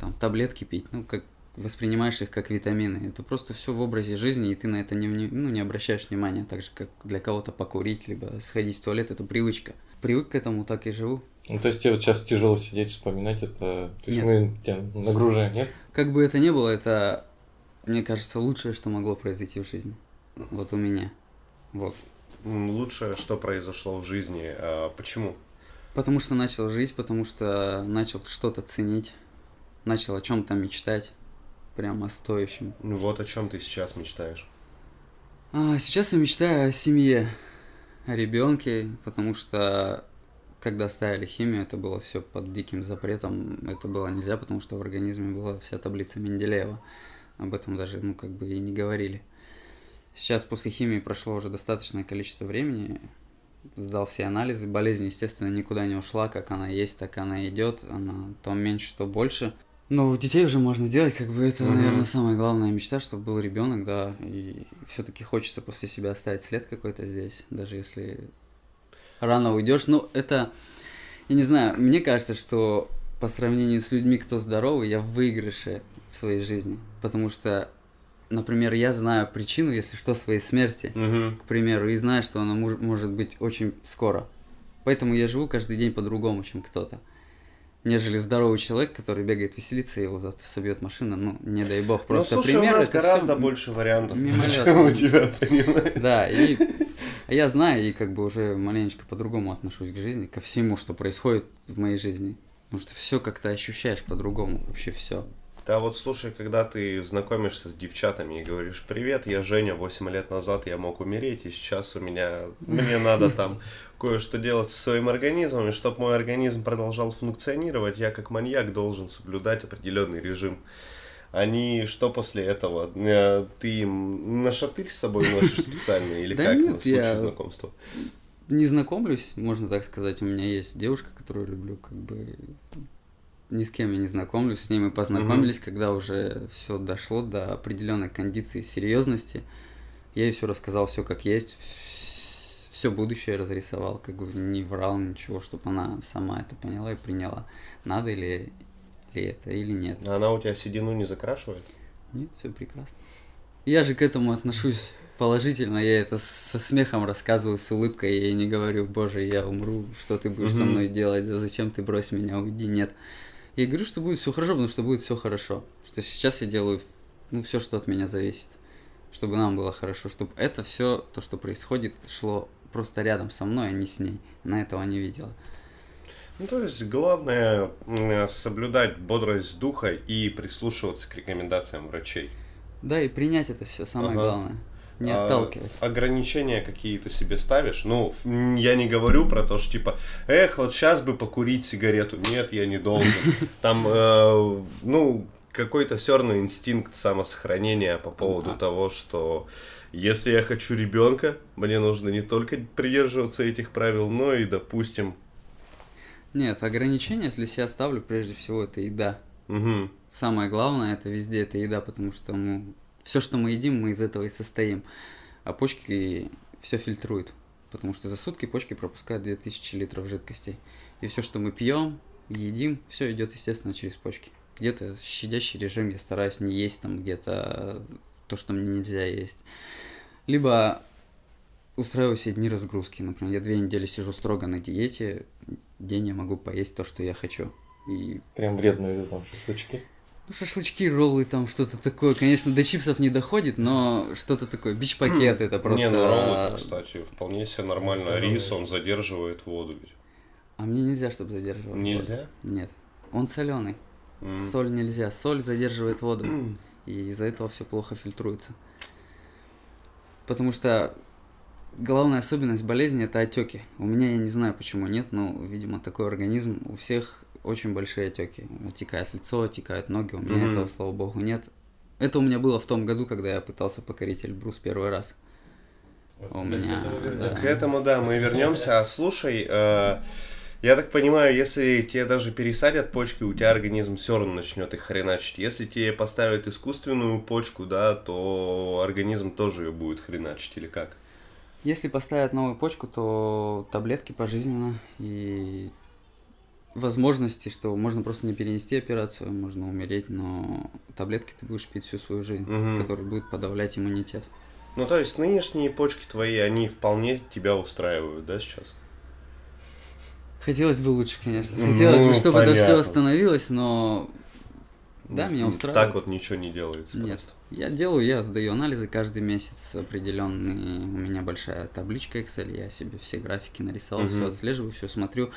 A: Там таблетки пить, ну, как воспринимаешь их как витамины. Это просто все в образе жизни, и ты на это не, ну, не обращаешь внимания. Так же, как для кого-то покурить, либо сходить в туалет, это привычка. Привык к этому, так и живу.
C: Ну, то есть тебе вот сейчас тяжело сидеть, вспоминать это. То есть
A: Нет.
C: мы тебя нагружаем, нет?
A: Как бы это ни было, это, мне кажется, лучшее, что могло произойти в жизни. Вот у меня. Вот.
B: Лучшее, что произошло в жизни. А почему?
A: Потому что начал жить, потому что начал что-то ценить, начал о чем-то мечтать, прямо о стоящем.
B: Ну, Вот о чем ты сейчас мечтаешь.
A: А, сейчас я мечтаю о семье, о ребенке, потому что когда ставили химию, это было все под диким запретом. Это было нельзя, потому что в организме была вся таблица Менделеева. Об этом даже, ну, как бы и не говорили. Сейчас после химии прошло уже достаточное количество времени. Сдал все анализы. Болезнь, естественно, никуда не ушла. Как она есть, так она идет. Она то меньше, то больше. Но у детей уже можно делать, как бы это,
B: Мгм.
A: наверное, самая главная мечта, чтобы был ребенок, да. И все-таки хочется после себя оставить след какой-то здесь, даже если рано уйдешь. Ну, это, я не знаю, мне кажется, что по сравнению с людьми, кто здоровый, я в выигрыше в своей жизни. Потому что, например, я знаю причину, если что, своей смерти
B: Мгм.
A: к примеру, и знаю, что она мож- может быть очень скоро. Поэтому я живу каждый день по-другому, чем кто-то. Нежели здоровый человек, который бегает веселиться, и его завтра собьет машина, ну, не дай бог, просто
B: ну, слушай,
A: пример.
B: у нас
A: это
B: гораздо больше вариантов,
A: мимолетно.
B: чем у тебя, понимаешь?
A: Да, и я знаю, и как бы уже маленечко по-другому отношусь к жизни, ко всему, что происходит в моей жизни. Потому что все как-то ощущаешь по-другому, вообще все.
B: Да вот слушай, когда ты знакомишься с девчатами и говоришь, привет, я Женя, 8 лет назад я мог умереть, и сейчас у меня, мне надо там кое-что делать со своим организмом, и чтобы мой организм продолжал функционировать, я как маньяк должен соблюдать определенный режим. Они что после этого? Э, Ты им на шатырь с собой носишь специально или как на случай знакомства?
A: Не знакомлюсь, можно так сказать. У меня есть девушка, которую люблю, как бы ни с кем я не знакомлюсь, с ней мы познакомились, когда уже все дошло до определенной кондиции серьезности. Я ей все рассказал, все как есть, все будущее разрисовал, как бы не врал ничего, чтобы она сама это поняла и приняла. Надо ли, ли это или нет.
B: А Она у тебя седину не закрашивает?
A: Нет, все прекрасно. Я же к этому отношусь положительно, я это со смехом рассказываю, с улыбкой, я ей не говорю, боже, я умру, что ты будешь со
B: Мгм.
A: мной делать, да зачем ты брось меня, уйди, нет. Я говорю, что будет все хорошо, потому что будет все хорошо. Что сейчас я делаю, ну, все, что от меня зависит. Чтобы нам было хорошо, чтобы это все, то, что происходит, шло просто рядом со мной, а не с ней. Она этого не видела.
B: Ну, то есть, главное соблюдать бодрость духа и прислушиваться к рекомендациям врачей.
A: Да, и принять это все самое
B: Ага.
A: главное. Не
B: А,
A: отталкивать.
B: ограничения какие-то себе ставишь? Ну, я не говорю про то, что типа, эх, вот сейчас бы покурить сигарету. Нет, я не должен. [LAUGHS] Там, э, ну, какой-то все равно инстинкт самосохранения по поводу
A: Ага.
B: того, что если я хочу ребенка, мне нужно не только придерживаться этих правил, но и, допустим,
A: Нет, ограничения, если себя ставлю, прежде всего, это еда.
B: мгм,
A: Самое главное, это везде это еда, потому что мы, все, что мы едим, мы из этого и состоим. А почки все фильтруют, потому что за сутки почки пропускают 2000 литров жидкостей. И все, что мы пьем, едим, все идет, естественно, через почки. Где-то щадящий режим, я стараюсь не есть там где-то то, что мне нельзя есть. Либо устраиваю себе дни разгрузки. Например, я две недели сижу строго на диете, день я могу поесть то, что я хочу. И
C: Прям вредные там шашлычки.
A: Ну, шашлычки, роллы, там что-то такое. Конечно, до чипсов не доходит, но что-то такое. Бич-пакет это просто...
B: Не, ну роллы, кстати, вполне себе нормально.
C: Всё
B: Рис, он задерживает воду ведь.
A: А мне нельзя, чтобы задерживал.
B: Нельзя?
A: воду. Нет. Он соленый.
B: М.
A: Соль нельзя. Соль задерживает воду. [CLEARS THROAT] И из-за этого все плохо фильтруется. Потому что главная особенность болезни это отеки. У меня я не знаю почему нет, но, видимо, такой организм. У всех очень большие отеки. Отекает лицо, отекают ноги. У меня
B: Мгм.
A: этого, слава богу, нет. Это у меня было в том году, когда я пытался покорить Эльбрус первый раз. У
C: Вот,
A: меня,
C: к этому
A: да.
B: К этому, да, мы вернемся. А слушай, э, я так понимаю, если тебе даже пересадят почки, у тебя организм все равно начнет их хреначить. Если тебе поставят искусственную почку, да, то организм тоже ее будет хреначить или как?
A: Если поставят новую почку, то таблетки пожизненно и возможности, что можно просто не перенести операцию, можно умереть, но таблетки ты будешь пить всю свою жизнь,
B: Мгм.
A: которые будут подавлять иммунитет.
B: Ну, то есть нынешние почки твои, они вполне тебя устраивают, да, сейчас?
A: Хотелось бы лучше, конечно.
B: Ну,
A: Хотелось бы, чтобы это все
B: понятно.
A: остановилось, но да, меня
B: М,
A: устраивает.
B: Так вот ничего не делается
A: Нет.
B: просто.
A: Я делаю, я сдаю анализы каждый месяц определенные. У меня большая табличка Excel, я себе все графики нарисовал,
B: Мгм.
A: все отслеживаю, все смотрю.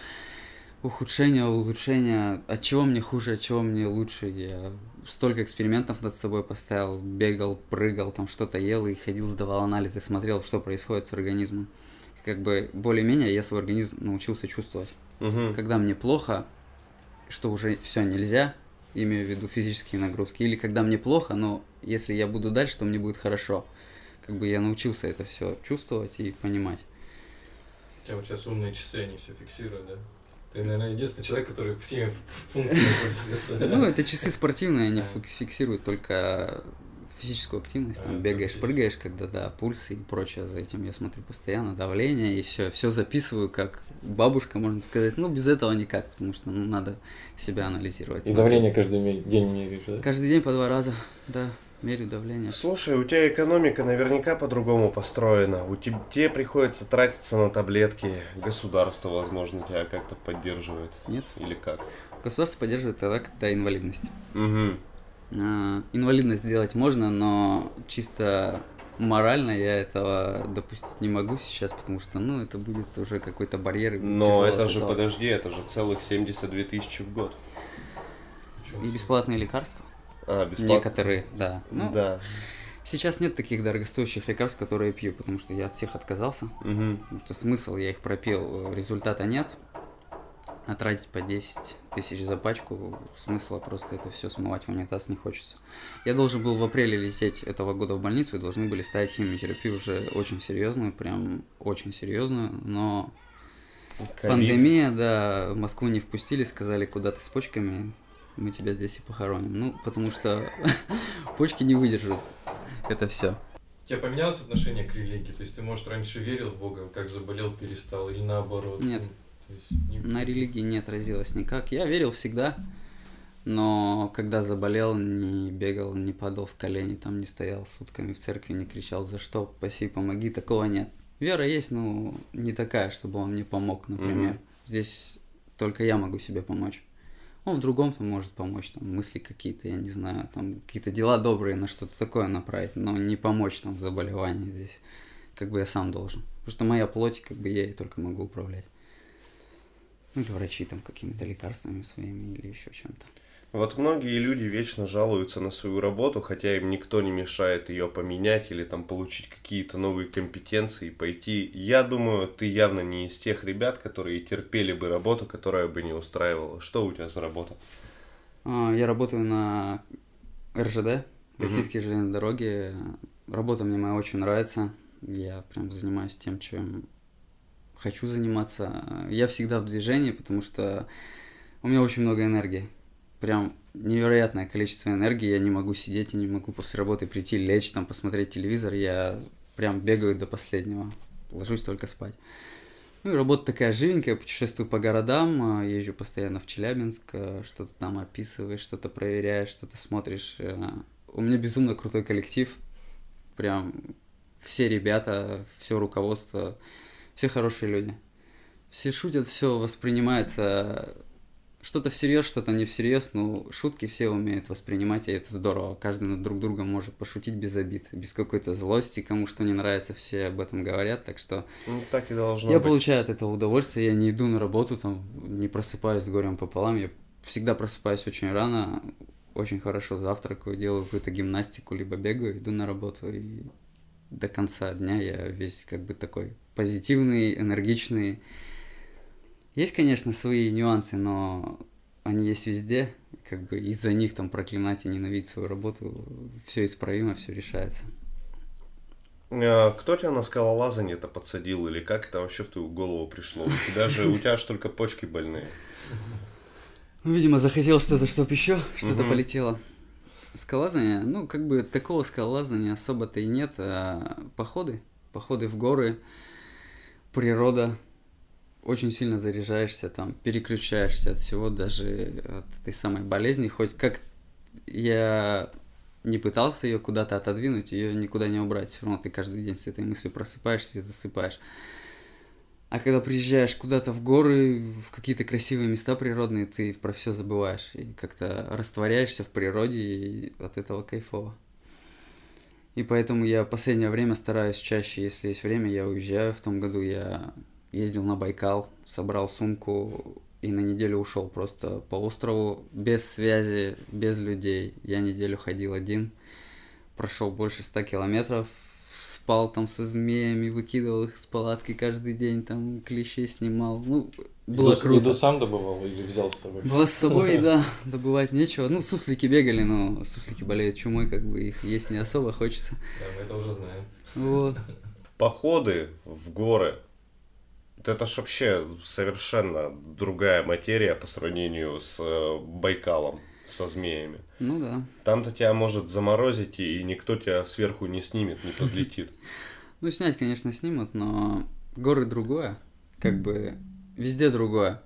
A: Ухудшение, улучшение, от чего мне хуже, от чего мне лучше. Я столько экспериментов над собой поставил, бегал, прыгал, там что-то ел и ходил, сдавал анализы, смотрел, что происходит с организмом. Как бы более-менее я свой организм научился чувствовать.
B: Мгм.
A: Когда мне плохо, что уже все нельзя, имею в виду физические нагрузки, или когда мне плохо, но если я буду дальше, то мне будет хорошо. Как бы я научился это все чувствовать и понимать.
C: У тебя вот сейчас умные часы, они все фиксируют, да? Ты, наверное, единственный человек, который всеми функциями.
A: Ну, это часы спортивные, они фик- фиксируют только физическую активность, там бегаешь, прыгаешь, когда да, пульс и прочее, за этим я смотрю постоянно, давление и все, все записываю как бабушка, можно сказать, ну без этого никак, потому что ну, надо себя анализировать.
C: И давление каждый день меряешь, да?
A: Каждый день по два раза, да, мерю давление.
B: Слушай, у тебя экономика наверняка по-другому построена. У тебя тебе приходится тратиться на таблетки. Государство, возможно, тебя как-то поддерживает.
A: Нет,
B: Или как?
A: государство поддерживает тогда, когда инвалидность.
B: Угу.
A: А, инвалидность сделать можно, но чисто морально я этого допустить не могу сейчас, потому что, ну, это будет уже какой-то барьер.
B: Но это же,
A: этого.
B: подожди, это же целых 72 тысячи в год.
A: И бесплатные лекарства.
B: А, бесплатно?
A: Некоторые, да. Ну,
B: Да.
A: Сейчас нет таких дорогостоящих лекарств, которые я пью, потому что я от всех отказался.
B: Мгм.
A: Потому что смысл, я их пропил, э, результата нет. А тратить по 10 тысяч за пачку, смысла просто это все смывать в унитаз не хочется. Я должен был в апреле лететь этого года в больницу и должны были ставить химиотерапию уже очень серьезную, прям очень серьезную, но
B: Ковид.
A: пандемия, да, в Москву не впустили, сказали, куда ты с почками, мы тебя здесь и похороним. Ну, потому что [LAUGHS] почки не выдержат это все.
C: У тебя поменялось отношение к религии? То есть ты, может, раньше верил в Бога, как заболел, перестал, или наоборот?
A: Нет.
C: Ну, то есть не-
A: На религии не отразилось никак. Я верил всегда, но когда заболел, не бегал, не падал в колени, там не стоял сутками в церкви, не кричал «За что? Спаси, помоги!» Такого нет. Вера есть, но не такая, чтобы он мне помог, например.
B: Мгм.
A: Здесь только я могу себе помочь. Он в другом там может помочь, там мысли какие-то, я не знаю, там какие-то дела добрые на что-то такое направить, но не помочь там в заболевании здесь, как бы я сам должен. Потому что моя плоть, как бы я ей только могу управлять. Ну или врачи там какими-то лекарствами своими или еще чем-то.
B: Вот многие люди вечно жалуются на свою работу, хотя им никто не мешает ее поменять или там получить какие-то новые компетенции, пойти. Я думаю, ты явно не из тех ребят, которые терпели бы работу, которая бы не устраивала. Что у тебя за работа?
A: А, Я работаю на РЖД. Российские железные дороги. Работа мне моя очень нравится. Я прям занимаюсь тем, чем хочу заниматься. Я всегда в движении, потому что у меня очень много энергии. Прям невероятное количество энергии. Я не могу сидеть, я не могу после работы прийти, лечь, там, посмотреть телевизор. Я прям бегаю до последнего. Ложусь только спать. Ну и работа такая живенькая, путешествую по городам, а, езжу постоянно в Челябинск, а, что-то там описываешь, что-то проверяешь, что-то смотришь. э. У меня безумно крутой коллектив, прям все ребята, все руководство, все хорошие люди. Все шутят, все воспринимается что-то всерьез, что-то не всерьез, но шутки все умеют воспринимать, и это здорово. Каждый над друг другом может пошутить без обид, без какой-то злости, кому что не нравится, все об этом говорят, так что
B: Ну, так и должно
A: я
B: быть.
A: получаю от этого удовольствие, я не иду на работу, там, не просыпаюсь с горем пополам, я всегда просыпаюсь очень рано, очень хорошо завтракаю, делаю какую-то гимнастику, либо бегаю, иду на работу, и до конца дня я весь как бы такой позитивный, энергичный. Есть, конечно, свои нюансы, но они есть везде, как бы из-за них там проклинать и ненавидеть свою работу, все исправимо, все решается.
B: А, Кто тебя на скалолазание-то подсадил, или как это вообще в твою голову пришло? У тебя же, у тебя же только почки больные.
A: Ну, видимо, захотел что-то, чтоб еще что-то полетело. Скалолазание, ну, как бы такого скалолазания особо-то и нет. а походы, походы в горы, природа, очень сильно заряжаешься, там, переключаешься от всего, даже от этой самой болезни. Хоть как я не пытался ее куда-то отодвинуть, ее никуда не убрать. Все равно ты каждый день с этой мыслью просыпаешься и засыпаешь. А когда приезжаешь куда-то в горы, в какие-то красивые места природные, ты про все забываешь и как-то растворяешься в природе, и от этого кайфово. И поэтому я последнее время стараюсь чаще, если есть время, я уезжаю. В том году я ездил на Байкал, собрал сумку и на неделю ушел просто по острову, без связи, без людей. Я неделю ходил один, прошел больше ста километров, спал там со змеями, выкидывал их с палатки каждый день, там клещей снимал. Ну, было
C: Еду-
A: круто.
C: еду сам добывал или взял с собой?
A: Было с собой, [LAUGHS] да, добывать нечего. Ну, суслики бегали, но суслики болеют чумой, как бы их есть не особо хочется.
C: Да, мы это уже знаем.
A: Вот.
B: Походы в горы. Это ж вообще совершенно другая материя по сравнению с э, Байкалом, со змеями.
A: Ну да.
B: Там-то тебя может заморозить, и никто тебя сверху не снимет, не подлетит. [LAUGHS]
A: Ну, снять, конечно, снимут, но горы другое. Как бы везде другое.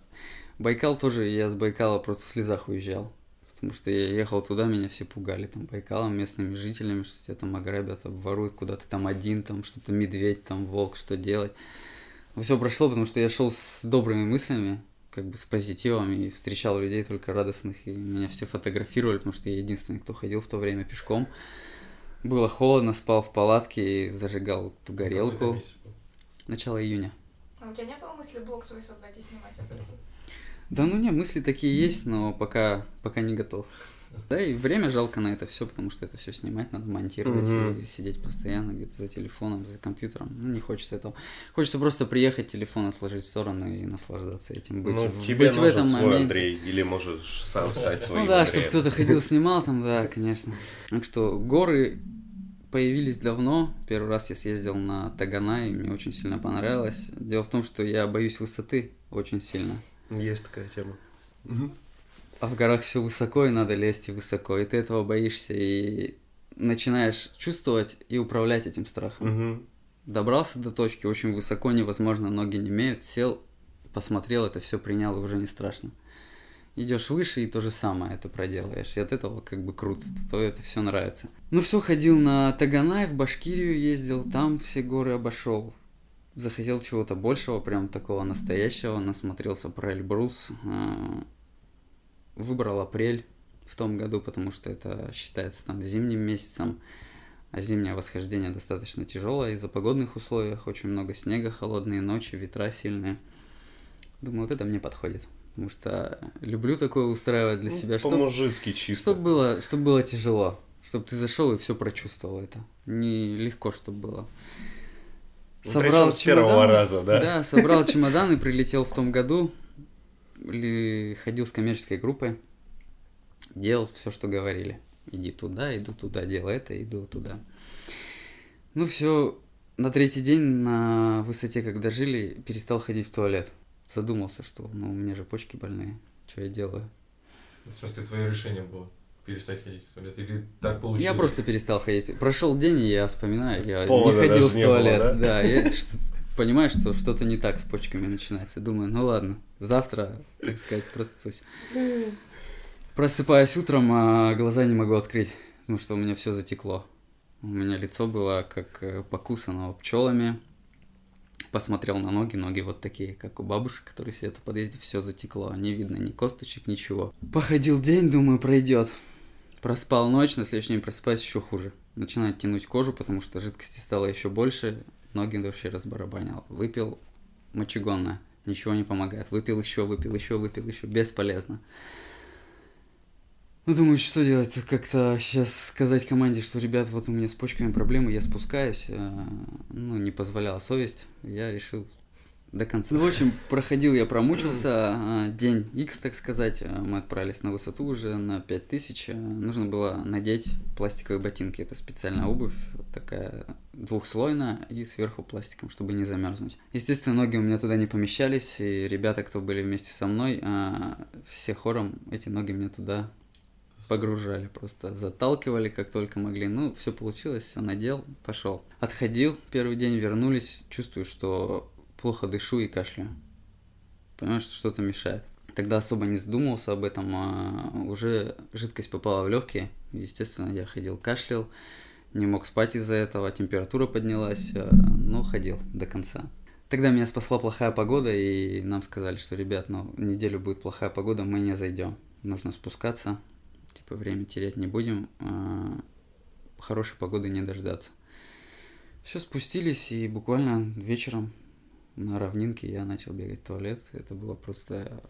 A: Байкал тоже, я с Байкала просто в слезах уезжал. Потому что я ехал туда, меня все пугали там Байкалом, местными жителями, что тебя там ограбят, обворуют, куда ты там один, там что-то медведь, там волк, что делать. Все прошло, потому что я шел с добрыми мыслями, как бы с позитивом, и встречал людей только радостных, и меня все фотографировали, потому что я единственный, кто ходил в то время пешком. Было холодно, спал в палатке и зажигал ту горелку. Начало июня.
D: А у тебя не было мысли блог свой создать и снимать?
A: Да ну не, мысли такие есть, но пока, пока не готов. Да и время жалко на это все, потому что это все снимать надо, монтировать
B: Мгм.
A: и сидеть постоянно где-то за телефоном, за компьютером. Ну, не хочется этого. Хочется просто приехать, телефон отложить в сторону и наслаждаться этим. Быть,
B: ну,
A: в-
B: тебе
A: быть в
B: нужен
A: этом
B: свой
A: моменте.
B: Андрей, или можешь сам стать своим
A: Ну да, чтобы кто-то [LAUGHS] ходил, снимал там, да, конечно. Так что горы появились давно. Первый раз я съездил на Тагана, и мне очень сильно понравилось. Дело в том, что я боюсь высоты очень сильно.
B: Есть такая тема.
A: А в горах все высоко, и надо лезть и высоко, и ты этого боишься. И начинаешь чувствовать и управлять этим страхом.
B: Мгм.
A: Добрался до точки, очень высоко, невозможно, ноги не имеют, сел, посмотрел, это все принял, и уже не страшно. Идешь выше и то же самое это проделаешь. И от этого как бы круто, то это все нравится. Ну все, ходил на Таганай, в Башкирию ездил, там все горы обошел. Захотел чего-то большего, прям такого настоящего, насмотрелся про Эльбрус. Выбрал апрель в том году, потому что это считается там зимним месяцем. А зимнее восхождение достаточно тяжелое из-за погодных условий. Очень много снега, холодные ночи, ветра сильные. Думаю, вот это мне подходит. Потому что люблю такое устраивать для
B: Ну,
A: себя.
B: По-мужицки чисто.
A: чтоб было, чтоб было тяжело. Чтобы ты зашел и все прочувствовал это. Не легко, чтобы было.
B: Ну, причём с первого раза, да?
A: Да, собрал чемодан и прилетел в том году. Ли- Ходил с коммерческой группой. Делал все, что говорили. Иди туда, иду туда, делай это, иду туда. Ну все, на третий день на высоте, когда жили, перестал ходить в туалет. Задумался, что ну у меня же почки больные. Что я делаю?
C: В смысле, твое решение было перестать ходить в туалет? Или так получилось?
A: Я просто перестал ходить. Прошел день, и я вспоминаю, я
B: Повода
A: не ходил в
B: не было,
A: туалет.
B: да?
A: я понимаю, что что-то не так с почками начинается. Думаю, ну ладно, завтра, так сказать, просыпаюсь. Просыпаюсь утром, а глаза не могу открыть, потому что у меня все затекло. У меня лицо было как э, покусано пчелами. Посмотрел на ноги, ноги вот такие, как у бабушек, которые сидят в подъезде, все затекло, не видно ни косточек, ничего. Походил день, думаю, пройдет. Проспал ночь, на следующий день просыпаюсь еще хуже. Начинает тянуть кожу, потому что жидкости стало еще больше, ноги вообще разбарабанил. Выпил мочегонное, ничего не помогает. Выпил еще, выпил еще, выпил еще, бесполезно. Ну, думаю, что делать? Как-то сейчас сказать команде, что, ребят, вот у меня с почками проблемы, я спускаюсь. э, Ну, не позволяла совесть. Я решил до конца. Ну, в общем, проходил я, промучился. а, День X, так сказать. а, Мы отправились на высоту уже на 5000. а, Нужно было надеть пластиковые ботинки. Это специальная обувь, такая двухслойная и сверху пластиком, чтобы не замерзнуть. Естественно, ноги у меня туда не помещались, и ребята, кто были вместе со мной, все хором эти ноги мне туда погружали, просто заталкивали как только могли. Ну, все получилось, все надел, пошел. Отходил, первый день вернулись, чувствую, что плохо дышу и кашляю. Понимаешь, что что-то мешает. Тогда особо не задумывался об этом, а уже жидкость попала в легкие. Естественно, я ходил, кашлял, не мог спать из-за этого, температура поднялась, а, но ходил до конца. Тогда меня спасла плохая погода, и нам сказали, что, ребят, ну, неделю будет плохая погода, мы не зайдем. Нужно спускаться, типа время терять не будем, а хорошей погоды не дождаться. Все, спустились, и буквально вечером на равнинке я начал бегать в туалет. Это было просто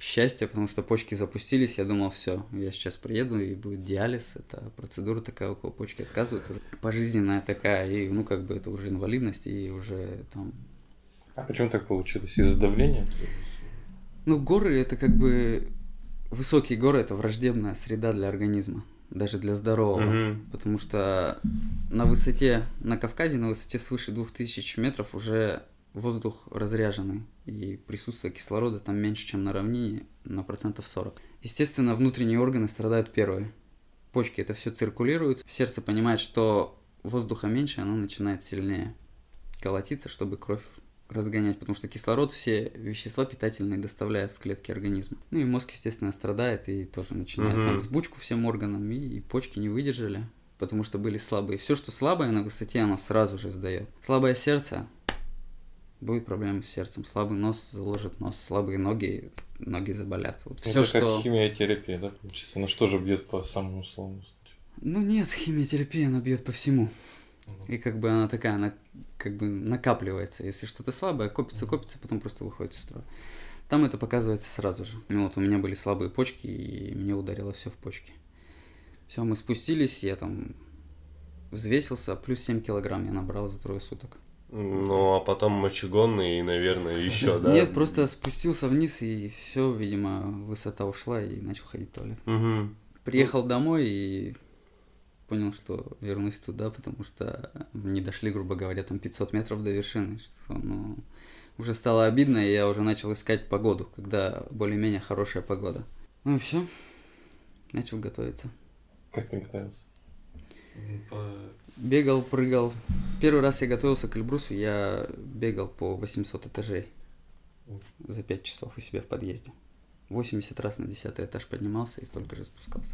A: счастье, потому что почки запустились. Я думал, все, я сейчас приеду, и будет диализ. Это процедура такая, у кого почки отказывают. Уже пожизненная такая, и, ну, как бы это уже инвалидность, и уже там
C: А почему так получилось? Из-за давления?
A: Ну, горы это как бы... Высокие горы это враждебная среда для организма, даже для здорового.
B: Мгм.
A: Потому что на высоте, на Кавказе, на высоте свыше 2000 метров уже воздух разряженный, и присутствие кислорода там меньше, чем на равнине, на процентов 40. Естественно, внутренние органы страдают первые. Почки это все циркулируют, сердце понимает, что воздуха меньше, оно начинает сильнее колотиться, чтобы кровь разгонять, потому что кислород все вещества питательные доставляет в клетки организма. Ну и мозг, естественно, страдает и тоже начинает
B: Мгм.
A: там взбучку всем органам, и, и почки не выдержали, потому что были слабые. Все, что слабое на высоте, оно сразу же сдает. Слабое сердце, будет проблемы с сердцем. Слабый нос заложит нос, слабые ноги, ноги заболят. Вот все,
C: это
A: что...
C: как химиотерапия, да, получается? Она что же бьет по самому случаю?
A: Ну нет, химиотерапия, она бьет по всему. И как бы она такая, она как бы накапливается. Если что-то слабое, копится, копится, потом просто выходит из строя. Там это показывается сразу же. Ну вот у меня были слабые почки, и мне ударило все в почки. Все, мы спустились, я там взвесился, плюс 7 килограмм я набрал за трое суток.
B: Ну, а потом мочегонный и, наверное, еще, да?
A: Нет, просто спустился вниз, и все, видимо, высота ушла, и начал ходить в туалет.
B: Мгм.
A: Приехал домой и понял, что вернусь туда, потому что не дошли, грубо говоря, там 500 метров до вершины. Что, ну, уже стало обидно, и я уже начал искать погоду, когда более-менее хорошая погода. Ну и все, начал готовиться.
C: Как ты готовился? По-
A: Бегал, прыгал. Первый раз я готовился к Эльбрусу, я бегал по 800 этажей за 5 часов у себя в подъезде. 80 раз на 10 этаж поднимался и столько же спускался.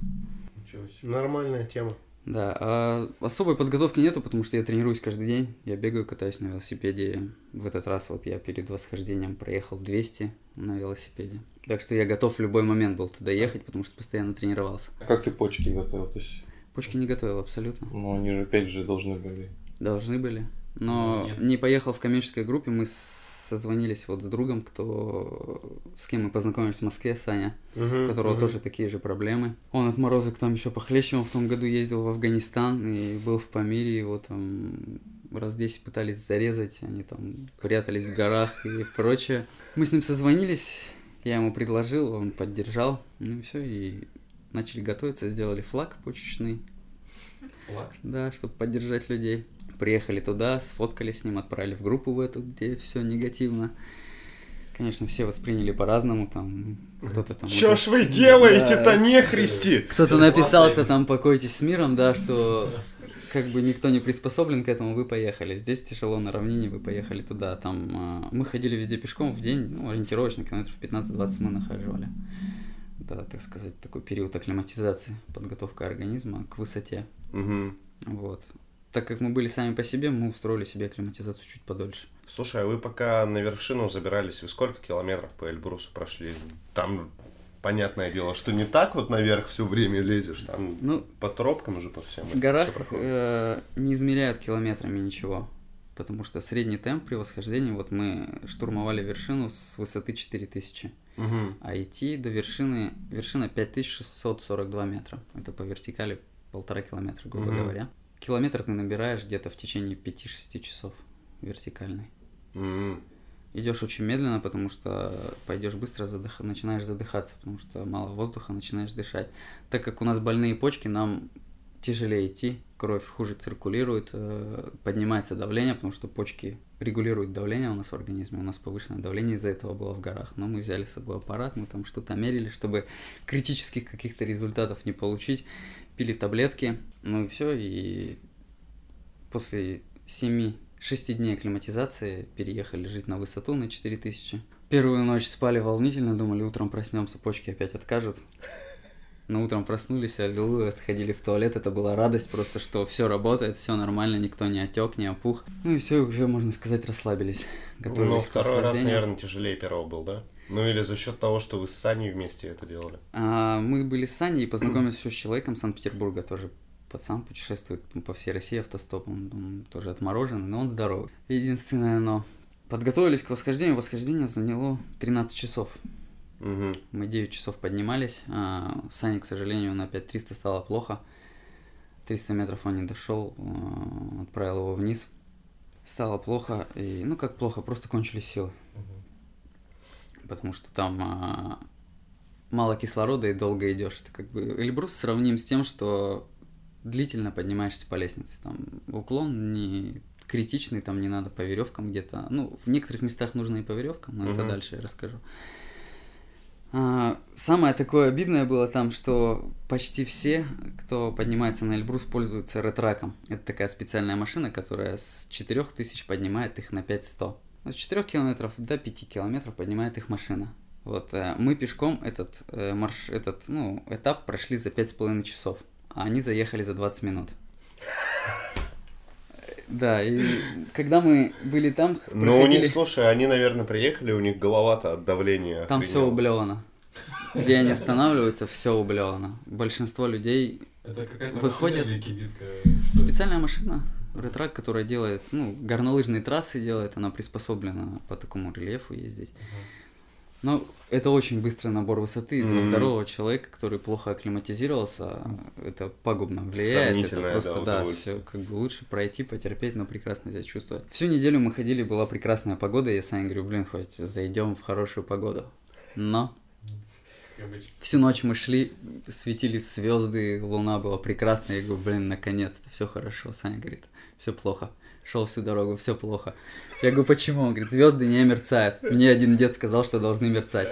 B: Нормальная тема.
A: Да, а особой подготовки нету, потому что я тренируюсь каждый день. Я бегаю, катаюсь на велосипеде. В этот раз вот я перед восхождением проехал 200 на велосипеде. Так что я готов в любой момент был туда ехать, потому что постоянно тренировался.
C: А как ты почки готовил? То есть,
A: Почки не готовил абсолютно.
C: ну, они же опять же должны были.
A: Должны были. Но
C: Нет.
A: не поехал в коммерческой группе. Мы созвонились вот с другом, кто с кем мы познакомились в Москве, Саня, у которого тоже такие же проблемы. Он от морозок там еще похлеще, он в том году ездил в Афганистан и был в Памире, его там раз 10 пытались зарезать, они там прятались в горах и прочее. Мы с ним созвонились, я ему предложил, он поддержал, ну и все, и начали готовиться, сделали флаг почечный, да, чтобы поддержать людей. Приехали туда, сфоткали с ним, отправили в группу в эту, где все негативно. Конечно, все восприняли по-разному, там кто-то там...
B: Чё
A: уже-
B: ж вы делаете-то,
A: Да,
B: не христи?
A: Кто-то написался там «покойтесь с миром», да, что как бы никто не приспособлен к этому, вы поехали. Здесь тяжело на равнине, вы поехали туда. Там а, мы ходили везде пешком в день, ну, ориентировочно, километров 15-20 мы нахаживали. Да, так сказать, такой период акклиматизации, подготовка организма к высоте.
B: Мгм.
A: Вот. Так как мы были сами по себе, мы устроили себе акклиматизацию чуть подольше.
B: Слушай, а вы пока на вершину забирались, вы сколько километров по Эльбрусу прошли? Там, понятное дело, что не так вот наверх все время лезешь, там
A: Ну,
B: по тропкам же по всем.
A: в горах э, не измеряют километрами ничего. Потому что средний темп при восхождении, вот мы штурмовали вершину с высоты 4000.
B: Мгм.
A: А идти до вершины, вершина 5642 метра. Это по вертикали полтора километра, грубо
B: Мгм.
A: говоря. Километр ты набираешь где-то в течение 5-6 часов вертикальный.
B: М.
A: Идешь очень медленно, потому что пойдешь быстро, задых... начинаешь задыхаться, потому что мало воздуха, начинаешь дышать. Так как у нас больные почки, нам тяжелее идти, кровь хуже циркулирует, э, поднимается давление, потому что почки регулируют давление у нас в организме, у нас повышенное давление из-за этого было в горах, но мы взяли с собой аппарат, мы там что-то мерили, чтобы критических каких-то результатов не получить, пили таблетки, ну и все, и после 7-6 дней акклиматизации переехали жить на высоту на 4000. Первую ночь спали волнительно, думали, утром проснемся, почки опять откажут. Но утром проснулись, аллилуйя, сходили в туалет, это была радость просто, что все работает, все нормально, никто не отек, не опух. Ну и все, уже, можно сказать, расслабились.
B: Ну,
A: Готовились к
B: второй раз, наверное, тяжелее первого был, да? Ну, или за счет того, что вы с Саней вместе это делали.
A: А, мы были с Саней и познакомились еще с человеком Санкт-Петербурга, тоже пацан путешествует по всей России автостопом, он тоже отмороженный, но он здоровый. Единственное, но подготовились к восхождению, восхождение заняло 13 часов.
B: Мгм.
A: Мы 9 часов поднимались, а Сане, к сожалению, на 5300 стало плохо. 300 метров он не дошел, а, отправил его вниз. Стало плохо, и, ну как плохо, просто кончились силы. Потому что там а, мало кислорода и долго идешь. Это как бы Эльбрус сравним с тем, что длительно поднимаешься по лестнице. Там уклон не критичный, там не надо по веревкам где-то. Ну, в некоторых местах нужно и по веревкам, но это
B: Мгм.
A: дальше я расскажу. А, самое такое обидное было там, что почти все, кто поднимается на Эльбрус, пользуются ретраком. Это такая специальная машина, которая с 4000 поднимает их на 5100. Ну, С 4 километров до 5 километров поднимает их машина. Вот э, мы пешком этот э, марш, этот ну этап прошли за пять с половиной часов, а они заехали за 20 минут. Да, и когда мы были там,
B: Ну, у них,
A: проходили-
B: слушай, они, наверное, приехали, у них голова-то от давления.
A: там все ублевано. Где они останавливаются, все ублевано. Большинство людей
C: Это
A: Выходит-
C: машина кибитка?
A: Специальная машина, ретрак, которая делает, ну, горнолыжные трассы делает, она приспособлена по такому рельефу ездить. Но это очень быстрый набор высоты для
B: Мгм.
A: здорового человека, который плохо акклиматизировался, это пагубно влияет. Это просто,
B: да,
A: да, все как бы лучше пройти, потерпеть, но прекрасно себя чувствовать. Всю неделю мы ходили, была прекрасная погода, я Сане говорю, блин, хоть зайдем в хорошую погоду. Но. Всю ночь мы шли, светились звезды, луна была прекрасная. Я говорю, блин, наконец-то, все хорошо. Саня говорит, все плохо. Шел всю дорогу, все плохо. Я говорю, почему? Он говорит, звезды не мерцают. Мне один дед сказал, что должны мерцать.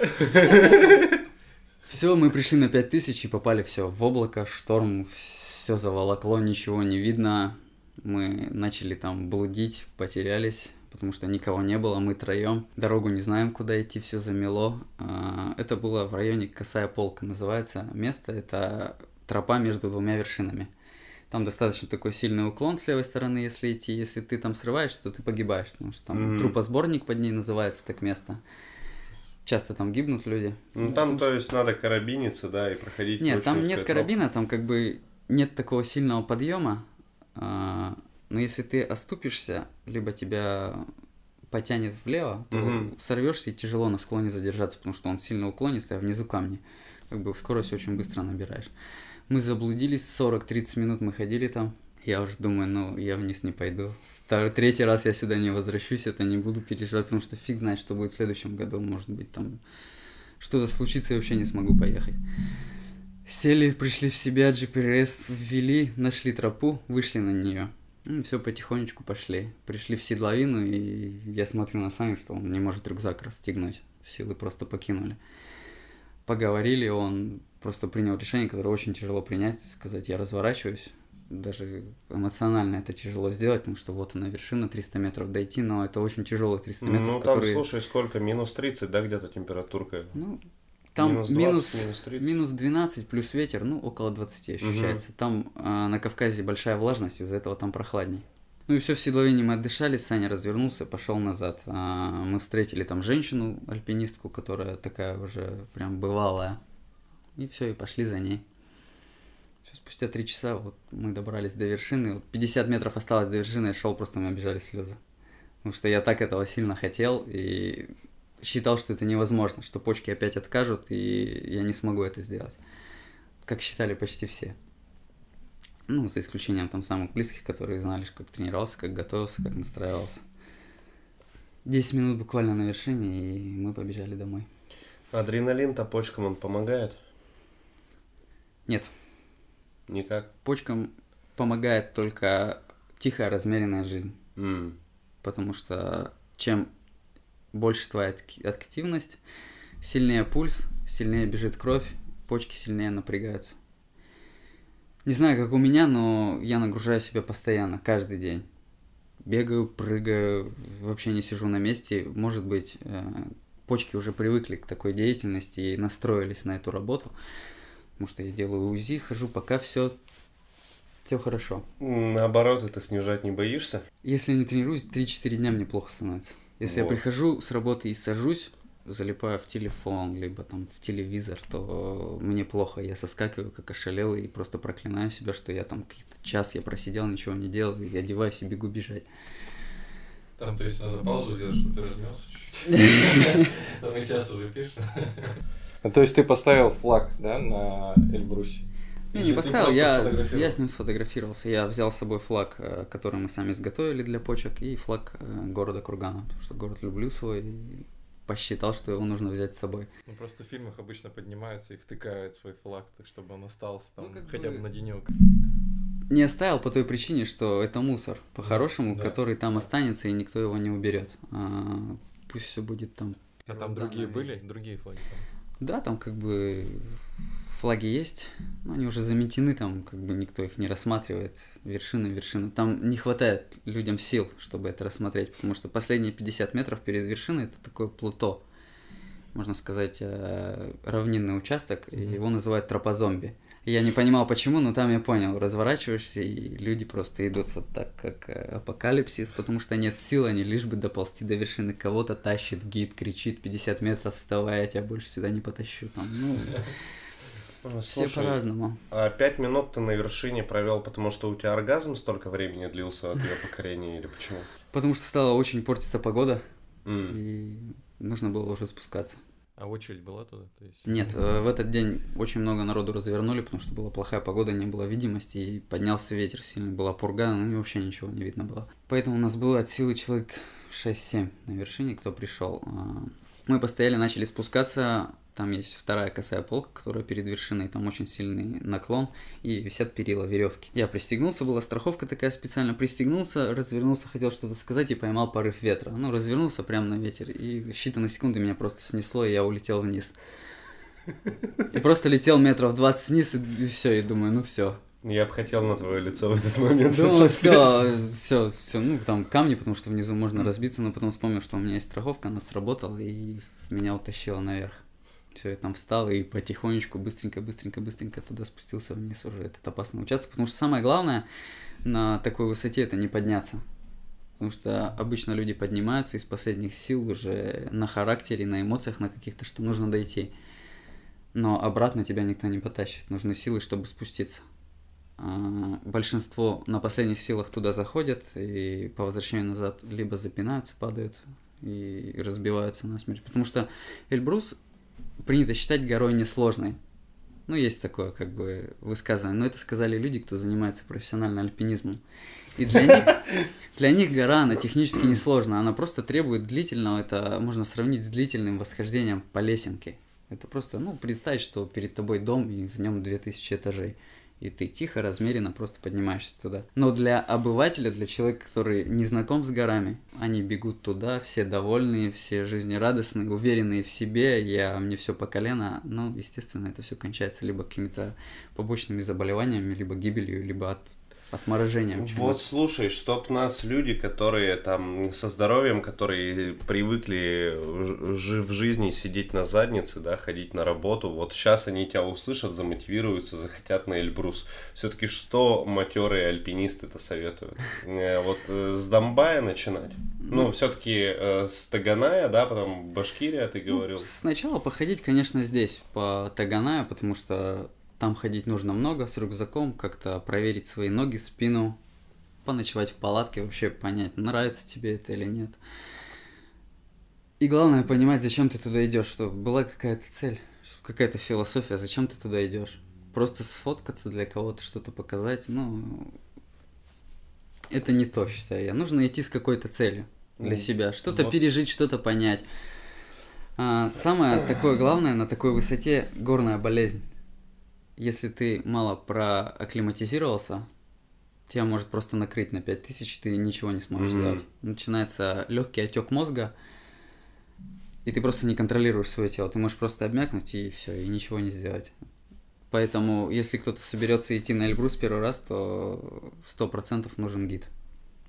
A: Все, мы пришли на 5000 и попали все в облако, шторм, все заволокло, ничего не видно. Мы начали там блудить, потерялись, потому что никого не было, мы троем. Дорогу не знаем, куда идти, все замело. А, Это было в районе Косая Полка, называется место. Это тропа между двумя вершинами. Там достаточно такой сильный уклон с левой стороны, если идти. Если ты там срываешься, то ты погибаешь, потому что там
B: Мгм.
A: трупосборник под ней называется так место. Часто там гибнут люди.
B: Ну там, то есть, надо карабиниться, да, и проходить.
A: Нет, там нет карабина, там как бы нет такого сильного подъема. а, но если ты оступишься, либо тебя потянет влево, то
B: Мгм.
A: сорвешься и тяжело на склоне задержаться, потому что он сильно уклонистый, а внизу камни. Как бы скорость очень быстро набираешь. Мы заблудились, 40-30 минут мы ходили там. Я уже думаю, ну, я вниз не пойду. Второй, третий раз я сюда не возвращусь, это не буду переживать, потому что фиг знает, что будет в следующем году. Может быть, там что-то случится, и вообще не смогу поехать. Сели, пришли в себя, GPS ввели, нашли тропу, вышли на нее. все потихонечку пошли. Пришли в седловину, и я смотрю на Саню, что он не может рюкзак расстегнуть. Силы просто покинули. Поговорили, он просто принял решение, которое очень тяжело принять, сказать, я разворачиваюсь. Даже эмоционально это тяжело сделать, потому что вот она вершина, 300 метров дойти, но это очень тяжелых 300 метров,
B: Ну там,
A: которые...
B: слушай, сколько? Минус 30, да, где-то температурка?
A: Ну, там
B: Минус
A: минус,
B: 20, минус 30.
A: минус 12 плюс ветер, ну, около 20 ощущается. Там а, на Кавказе большая влажность, из-за этого там прохладней. Ну и все, в седловине мы отдышали, Саня развернулся, пошел назад. А, мы встретили там женщину, альпинистку, которая такая уже прям бывалая. И все, и пошли за ней. Всё, спустя три часа вот мы добрались до вершины. Вот 50 метров осталось до вершины, я шел, просто у меня бежали слезы. Потому что я так этого сильно хотел и считал, что это невозможно, что почки опять откажут, и я не смогу это сделать. Как считали почти все. Ну, за исключением там самых близких, которые знали, как тренировался, как готовился, как настраивался. 10 минут буквально на вершине, и мы побежали домой.
B: Адреналин-то почкам он помогает?
A: Нет,
B: Никак.
A: почкам помогает только тихая, размеренная жизнь.
B: М.
A: потому что чем больше твоя ак- активность, сильнее пульс, сильнее бежит кровь, почки сильнее напрягаются. Не знаю, как у меня, но я нагружаю себя постоянно, каждый день. Бегаю, прыгаю, вообще не сижу на месте. Может быть, э, почки уже привыкли к такой деятельности и настроились на эту работу. Потому что я делаю УЗИ, хожу, пока все все хорошо.
B: Наоборот, это снижать не боишься?
A: Если не тренируюсь, 3-4 дня мне плохо становится. Если я
B: Вот.
A: прихожу с работы и сажусь, залипаю в телефон, либо там в телевизор, то мне плохо, я соскакиваю как ошалелый и просто проклинаю себя, что я там час я просидел, ничего не делал, и одеваюсь и бегу бежать.
C: Там, то есть, надо паузу сделать, что ты размялся чуть-чуть. [LAUGHS] И час уже пишешь. А То есть ты поставил флаг, да, на Эльбрусе? Или
A: не поставил, я, я с ним сфотографировался. Я взял с собой флаг, э, который мы сами изготовили для почек, и флаг э, города Кургана, потому что город люблю свой, посчитал, что его нужно взять с собой.
C: Ну просто в фильмах обычно поднимаются и втыкают свой флаг, так чтобы он остался там
A: Ну,
C: хотя
A: бы-
C: бы на денек.
A: Не оставил по той причине, что это мусор, по-хорошему,
C: Да.
A: который там останется, и никто его не уберет. А, пусть все будет там.
C: А там другие были? Другие флаги там.
A: Да, там как бы флаги есть, но они уже заметены, там как бы никто их не рассматривает. Вершина, вершина. Там не хватает людям сил, чтобы это рассмотреть, потому что последние 50 метров перед вершиной это такое плато. Можно сказать, э, равнинный участок, и
C: Мгм.
A: его называют тропа зомби. Я не понимал почему, но там я понял, разворачиваешься, и люди просто идут вот так, как э, апокалипсис, потому что нет сил, они лишь бы доползти до вершины. Кого-то тащит гид, кричит 50 метров, вставай, я тебя больше сюда не потащу. Там, ну, все
B: слушай,
A: по-разному.
B: А пять минут ты на вершине провел, потому что у тебя оргазм столько времени длился от ее покорения или почему?
A: Потому что стала очень портиться погода,
B: М.
A: и нужно было уже спускаться.
C: А очередь была туда? То есть...
A: Нет, э, в этот день очень много народу развернули, потому что была плохая погода, не было видимости, и поднялся ветер сильный, была пурга, ну и вообще ничего не видно было. Поэтому у нас было от силы человек 6-7 на вершине, кто пришел. А, Мы постояли, начали спускаться, там есть вторая косая полка, которая перед вершиной, там очень сильный наклон, и висят перила, веревки. Я пристегнулся, была страховка такая специально, пристегнулся, развернулся, хотел что-то сказать и поймал порыв ветра. Ну, развернулся прямо на ветер, и в считанные секунды меня просто снесло, и я улетел вниз. И просто летел метров 20 вниз, и, все, и думаю, ну все,
B: Я бы хотел на твое лицо в этот момент.
A: Думал, все, все, все, ну там камни, потому что внизу можно разбиться, но потом вспомнил, что у меня есть страховка, она сработала и меня утащила наверх. Все, я там встал и потихонечку, быстренько, быстренько, быстренько туда спустился вниз уже этот опасный участок, потому что самое главное на такой высоте это не подняться. Потому что обычно люди поднимаются из последних сил уже на характере, на эмоциях, на каких-то, что нужно дойти. Но обратно тебя никто не потащит. Нужны силы, чтобы спуститься. А, большинство на последних силах туда заходят и по возвращению назад либо запинаются, падают и разбиваются на смерть. Потому что Эльбрус принято считать горой несложной. Ну, есть такое, как бы, высказывание. Но это сказали люди, кто занимается профессиональным альпинизмом. И для них, для них гора, она технически несложна. Она просто требует длительного, это можно сравнить с длительным восхождением по лесенке. Это просто, ну, представить, что перед тобой дом, и в нем 2000 этажей и ты тихо, размеренно просто поднимаешься туда. Но для обывателя, для человека, который не знаком с горами, они бегут туда, все довольные, все жизнерадостные, уверенные в себе, я, мне все по колено, ну, естественно, это все кончается либо какими-то побочными заболеваниями, либо гибелью, либо от отморожением.
B: Вот слушай, чтоб нас люди, которые там со здоровьем, которые привыкли в жизни сидеть на заднице, да, ходить на работу, вот сейчас они тебя услышат, замотивируются, захотят на Эльбрус. Все-таки что матерые альпинисты-то советуют? [LAUGHS] Э, вот э, с Донбая начинать? Ну, ну все-таки э, с Таганая, да, потом Башкирия, ты ну, говорил.
A: Сначала походить, конечно, здесь, по Таганая, потому что там ходить нужно много с рюкзаком, как-то проверить свои ноги, спину, поночевать в палатке, вообще понять, нравится тебе это или нет. И главное понимать, зачем ты туда идешь, чтобы была какая-то цель, какая-то философия, зачем ты туда идешь. Просто сфоткаться для кого-то, что-то показать, ну, это не то, считаю я. Нужно идти с какой-то целью для себя, что-то вот. пережить, что-то понять. А, самое такое главное на такой высоте горная болезнь если ты мало проакклиматизировался, тебя может просто накрыть на 5000, ты ничего не сможешь mm-hmm. сделать. Начинается легкий отек мозга, и ты просто не контролируешь свое тело. Ты можешь просто обмякнуть и все, и ничего не сделать. Поэтому, если кто-то соберется идти на Эльбрус первый раз, то сто процентов нужен гид,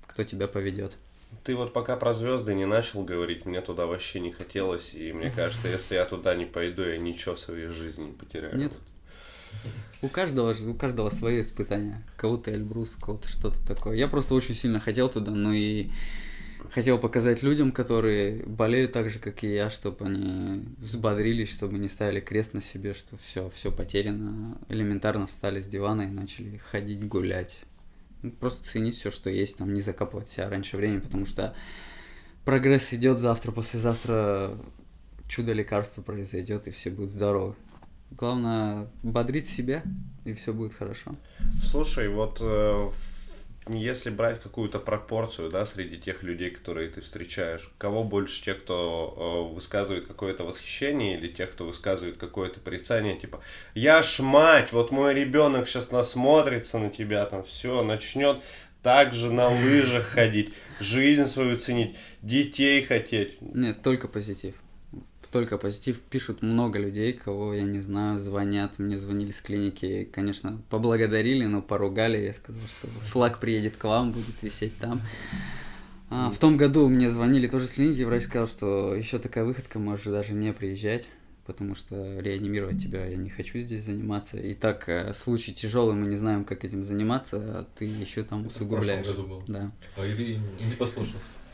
A: кто тебя поведет.
B: Ты вот пока про звезды не начал говорить, мне туда вообще не хотелось, и мне кажется, если я туда не пойду, я ничего в своей жизни не потеряю.
A: Нет, у каждого, у каждого свои испытания. Кого-то Эльбрус, кого-то что-то такое. Я просто очень сильно хотел туда, но и хотел показать людям, которые болеют так же, как и я, чтобы они взбодрились, чтобы не ставили крест на себе, что все, все потеряно. Элементарно встали с дивана и начали ходить, гулять. Ну, просто ценить все, что есть, там не закапывать себя раньше времени, потому что прогресс идет завтра, послезавтра чудо лекарства произойдет, и все будут здоровы. Главное бодрить себя, и все будет хорошо.
B: Слушай, вот э, если брать какую-то пропорцию, да, среди тех людей, которые ты встречаешь, кого больше тех, кто э, высказывает какое-то восхищение, или тех, кто высказывает какое-то порицание, типа, я ж мать, вот мой ребенок сейчас насмотрится на тебя, там все, начнет также на лыжах ходить, жизнь свою ценить, детей хотеть.
A: Нет, только позитив только позитив. Пишут много людей, кого я не знаю, звонят. Мне звонили с клиники, конечно, поблагодарили, но поругали. Я сказал, что флаг приедет к вам, будет висеть там. А, в том году мне звонили тоже с клиники, врач сказал, что еще такая выходка, можешь даже не приезжать, потому что реанимировать тебя я не хочу здесь заниматься. И так э, случай тяжелый, мы не знаем, как этим заниматься, а ты еще там усугубляешь. В
C: году был.
A: Да.
C: А и ты не послушался.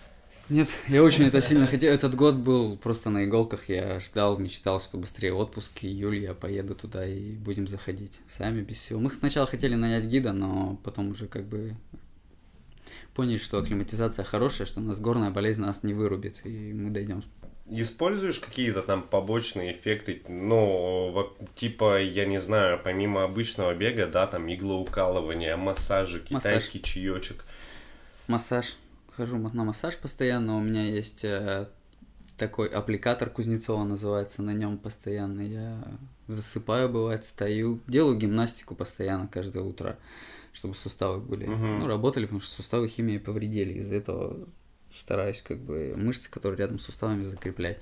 A: Нет, я очень это сильно хотел. Этот год был просто на иголках. Я ждал, мечтал, что быстрее отпуск, июль я поеду туда и будем заходить. Сами, без всего. Мы сначала хотели нанять гида, но потом уже как бы поняли, что акклиматизация хорошая, что у нас горная болезнь нас не вырубит, и мы дойдем.
B: Используешь какие-то там побочные эффекты, ну, типа, я не знаю, помимо обычного бега, да, там иглоукалывания, массажи, китайский Массаж. чаечек.
A: Массаж хожу на массаж постоянно, у меня есть э, такой аппликатор Кузнецова называется, на нем постоянно я засыпаю, бывает, стою, делаю гимнастику постоянно каждое утро, чтобы суставы были, угу. ну, работали, потому что суставы химией повредили, из-за этого стараюсь как бы мышцы, которые рядом с суставами, закреплять.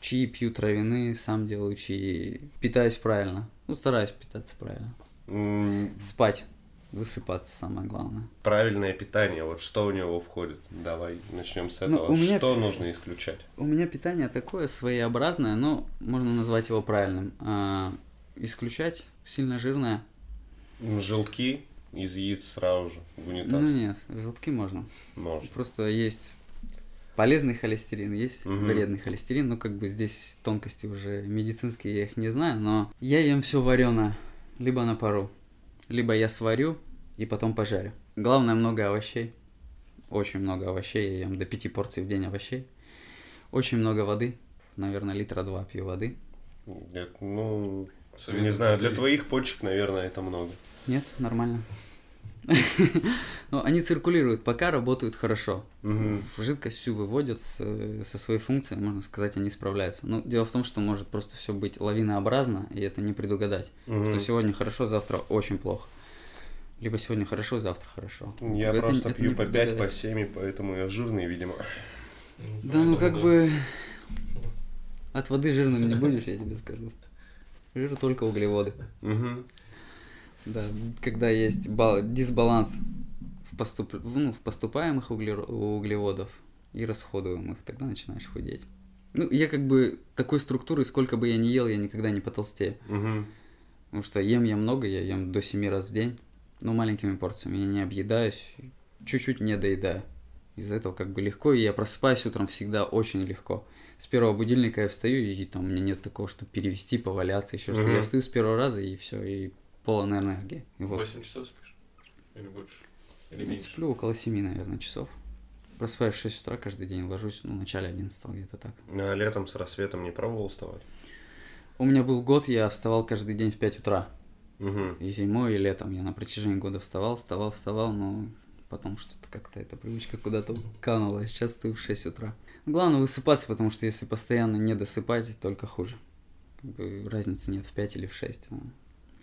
A: Чаи пью травяные, сам делаю чаи, питаюсь правильно, ну, стараюсь питаться правильно. Mm. Спать высыпаться самое главное.
B: Правильное питание, вот что в него входит? Давай начнем с
A: Ну,
B: этого.
A: у меня-
B: Что нужно исключать?
A: У меня питание такое своеобразное, но можно назвать его правильным. А, исключать сильно жирное.
B: М, Желтки из яиц сразу же в унитаз.
A: Ну нет, желтки можно.
B: Можно.
A: Просто есть полезный холестерин, есть
B: Мгм.
A: вредный холестерин. Ну, как бы здесь тонкости уже медицинские, я их не знаю, но я ем все вареное, либо на пару, либо я сварю и потом пожарю. Главное, много овощей. Очень много овощей, я ем до пяти порций в день овощей. Очень много воды, наверное, литра два пью воды.
B: Это, ну,
C: Совет
B: не знаю, для твоих почек, наверное, это много.
A: Нет, нормально. [LAUGHS] Но они циркулируют, пока работают хорошо. В жидкость всю выводят с- со своей функцией, можно сказать, они справляются. Но дело в том, что может просто все быть лавинообразно, и это не предугадать.
B: Мгм.
A: Что сегодня хорошо, завтра очень плохо. Либо сегодня хорошо, завтра хорошо.
B: Я
A: Это-
B: просто
A: это
B: пью по 5, по
A: предугадать.
B: 7, и поэтому я жирный, видимо.
C: Ну,
A: Да ну как
C: да.
A: бы от воды жирным не будешь, я тебе скажу. Жир только углеводы.
B: Мгм.
A: Да, когда есть бал- дисбаланс в, поступ... в, ну, в поступаемых углеро- углеводов и расходуемых, тогда начинаешь худеть. Ну, я как бы такой структуры, сколько бы я ни ел, я никогда не потолстею.
B: Мгм.
A: Потому что ем я много, я ем до 7 раз в день, но маленькими порциями. Я не объедаюсь, чуть-чуть не доедаю. Из-за этого как бы легко, и я просыпаюсь утром всегда очень легко. С первого будильника я встаю, и там у меня нет такого, что перевести, поваляться, еще что.
B: Мгм.
A: Я встаю с первого раза, и все, и полон энергии. И вот.
C: 8 часов спишь? Или больше? Или
A: Ну,
C: меньше?
A: Сплю около 7, наверное, часов. Просыпаюсь в 6 утра каждый день, ложусь, ну, в начале 11 где-то так.
B: А летом с рассветом не пробовал вставать?
A: У меня был год, я вставал каждый день в 5 утра.
B: Мгм.
A: И зимой, и летом я на протяжении года вставал, вставал, вставал, но потом что-то как-то эта привычка куда-то канула. Сейчас встаю в 6 утра. Главное высыпаться, потому что если постоянно не досыпать, только хуже. Как бы разницы нет в 5 или в 6. а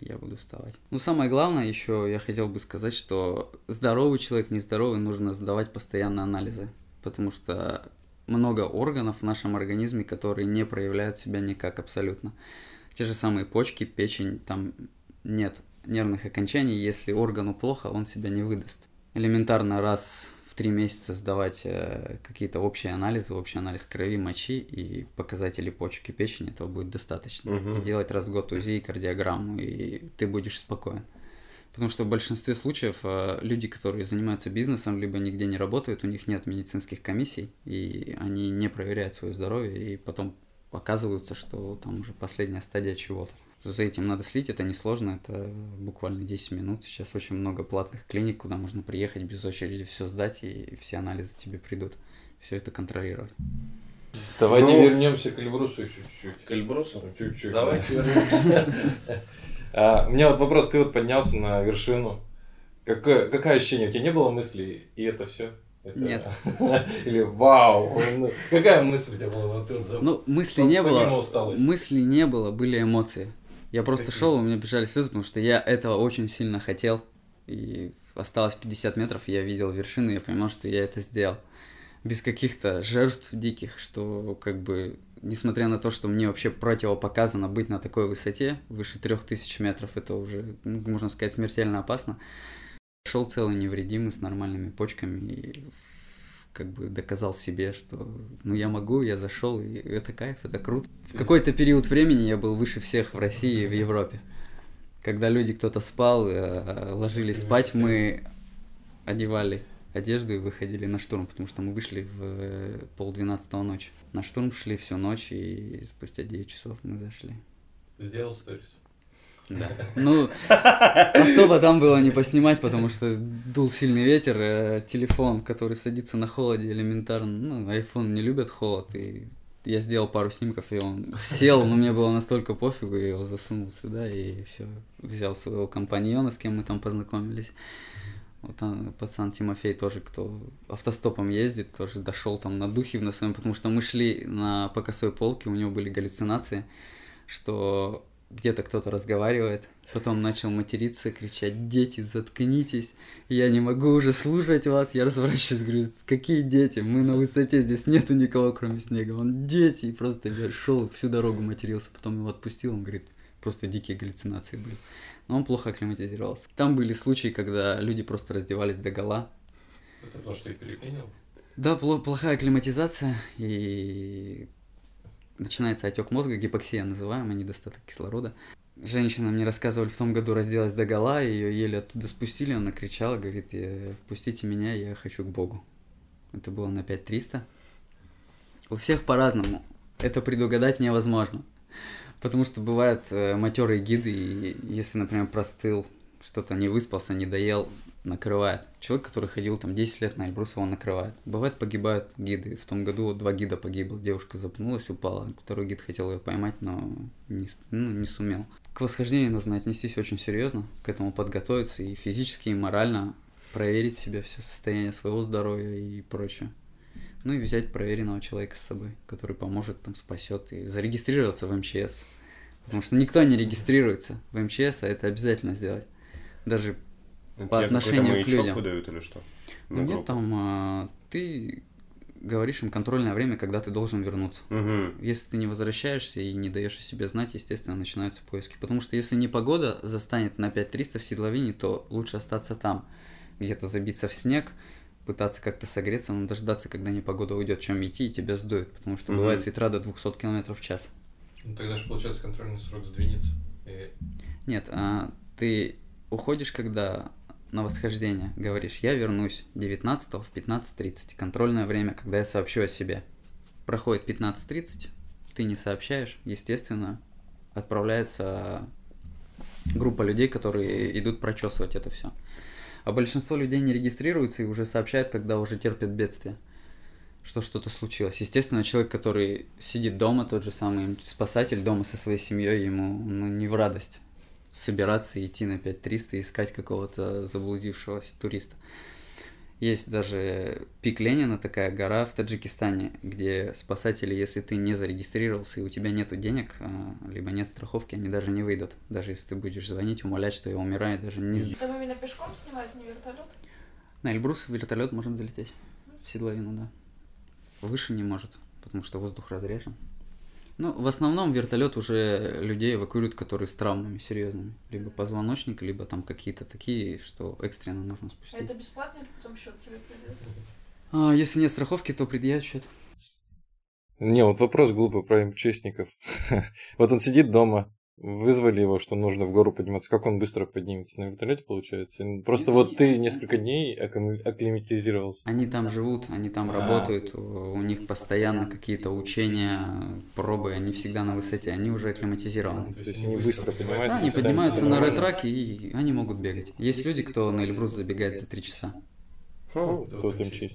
A: Я буду вставать. Ну, самое главное еще я хотел бы сказать, что здоровый человек, нездоровый, нужно сдавать постоянно анализы. Потому что много органов в нашем организме, которые не проявляют себя никак абсолютно. Те же самые почки, печень, там нет нервных окончаний, если органу плохо, он себя не выдаст. Элементарно раз в три месяца сдавать э, какие-то общие анализы, общий анализ крови, мочи и показатели почек и печени, этого будет достаточно.
B: Мгм.
A: И делать раз в год УЗИ и кардиограмму, и ты будешь спокоен. Потому что в большинстве случаев э, люди, которые занимаются бизнесом, либо нигде не работают, у них нет медицинских комиссий, и они не проверяют свое здоровье, и потом оказывается, что там уже последняя стадия чего-то. За этим надо слить, это несложно, это буквально 10 минут. Сейчас очень много платных клиник, куда можно приехать без очереди, все сдать, и все анализы тебе придут. Все это контролировать.
C: Давайте
B: Ну,
C: вернемся к Эльбрусу чуть-чуть.
B: К Эльбрусу?
C: Чуть-чуть.
B: Давайте
C: да.
B: вернемся.
C: А, у меня вот вопрос, ты вот поднялся на вершину. Какое, какое ощущение? У тебя не было мыслей, и это все?
A: Нет. [LAUGHS]
C: Или вау! ну, какая мысль у тебя была?
A: Ну, мысли не было, мыслей не было, были эмоции. Я просто
C: Какие?
A: шел, у меня бежали слезы, потому что я этого очень сильно хотел. И осталось 50 метров, и я видел вершину, я понимал, что я это сделал. Без каких-то жертв диких, что как бы, несмотря на то, что мне вообще противопоказано быть на такой высоте, выше 3000 метров, это уже, ну, можно сказать, смертельно опасно. Шел целый невредимый, с нормальными почками, и как бы доказал себе, что ну я могу, я зашел, и это кайф, это круто. В какой-то период времени я был выше всех в России и в Европе. Когда люди, кто-то спал, э, ложились спать, мы одевали одежду и выходили на штурм, потому что мы вышли в э, полдвенадцатого ночи. На штурм шли всю ночь, и спустя 9 часов мы зашли.
C: Сделал сторис.
A: Да. Ну, особо там было не поснимать, потому что дул сильный ветер, э, телефон, который садится на холоде элементарно, ну, iPhone не любят холод, и я сделал пару снимков, и он сел, но мне было настолько пофигу, я его засунул сюда, и все, взял своего компаньона, с кем мы там познакомились. Вот там пацан Тимофей тоже, кто автостопом ездит, тоже дошел там на духе на своем, потому что мы шли на по косой полке, у него были галлюцинации, что где-то кто-то разговаривает, потом начал материться, кричать, дети, заткнитесь, я не могу уже слушать вас, я разворачиваюсь, говорю, какие дети, мы на высоте, здесь нету никого, кроме снега, он дети, и просто я шел всю дорогу матерился, потом его отпустил, он говорит, просто дикие галлюцинации были. но он плохо акклиматизировался. Там были случаи, когда люди просто раздевались до гола.
C: Это то, что ты переклинил?
A: Да, пло- плохая акклиматизация, и начинается отек мозга, гипоксия называемая, недостаток кислорода. Женщина мне рассказывали, в том году разделась до гола, ее еле оттуда спустили, она кричала, говорит, «Э, впустите меня, я хочу к Богу. Это было на 5300. У всех по-разному. Это предугадать невозможно. Потому что бывают э, матерые гиды, и если, например, простыл, что-то не выспался, не доел, накрывает. Человек, который ходил там 10 лет на Эльбрус, его накрывает. Бывает, погибают гиды. В том году два гида погибло. Девушка запнулась, упала. Второй гид хотел ее поймать, но не, ну, не сумел. К восхождению нужно отнестись очень серьезно, к этому подготовиться и физически, и морально проверить себя, все состояние своего здоровья и прочее. Ну и взять проверенного человека с собой, который поможет, там, спасет, и зарегистрироваться в МЧС. Потому что никто не регистрируется в МЧС, а это обязательно сделать. Даже По отношению к людям.
B: выдают или что?
A: Ну, нет, там а, ты говоришь им контрольное время, когда ты должен вернуться.
B: Мгм.
A: Если ты не возвращаешься и не даешь о себе знать, естественно, начинаются поиски. Потому что если не погода застанет на 5300 в седловине, то лучше остаться там, где-то забиться в снег, пытаться как-то согреться, но дождаться, когда непогода уйдет, чем идти, и тебя сдует. Потому что
B: Мгм.
A: бывает ветра до 200 км в час.
C: Ну, тогда же, получается, контрольный срок сдвинется. И
A: Нет, а ты уходишь, когда на восхождение говоришь, я вернусь 19 в 15.30, контрольное время, когда я сообщу о себе. Проходит 15.30, ты не сообщаешь, естественно, отправляется группа людей, которые идут прочесывать это все. А большинство людей не регистрируются и уже сообщают, когда уже терпят бедствие, что что-то случилось. Естественно, человек, который сидит дома, тот же самый спасатель дома со своей семьей, ему ну, не в радость собираться идти на 5300 и искать какого-то заблудившегося туриста. Есть даже пик Ленина, такая гора в Таджикистане, где спасатели, если ты не зарегистрировался и у тебя нету денег, а, либо нет страховки, они даже не выйдут. Даже если ты будешь звонить, умолять, что я умираю, даже не...
D: Там именно пешком снимают, не вертолет?
A: На Эльбрус вертолет может залететь. В седловину, да. Выше не может, потому что воздух разрежен. Ну, в основном вертолет уже людей эвакуируют, которые с травмами серьезными. Либо позвоночник, либо там какие-то такие, что экстренно нужно
D: А
A: спустить.
D: это бесплатно или потом счет тебе придет?
A: А, если нет страховки, то предъявят счет.
C: Не, вот вопрос глупый про МЧСников. [LAUGHS] вот он сидит дома, вызвали его, что нужно в гору подниматься. Как он быстро поднимется? На вертолете получается? Просто
A: Нет,
C: вот ты несколько дней аккли- акклиматизировался.
A: Они там живут, они там
C: А.
A: работают, у у них постоянно какие-то учения, пробы, они всегда на высоте, они уже акклиматизированы.
C: То есть они быстро поднимаются.
A: Да, они поднимаются на ретраке и они могут бегать. Есть люди, кто на Эльбрус забегает за три часа.
C: Ну,
B: Хм.
C: тот МЧСник.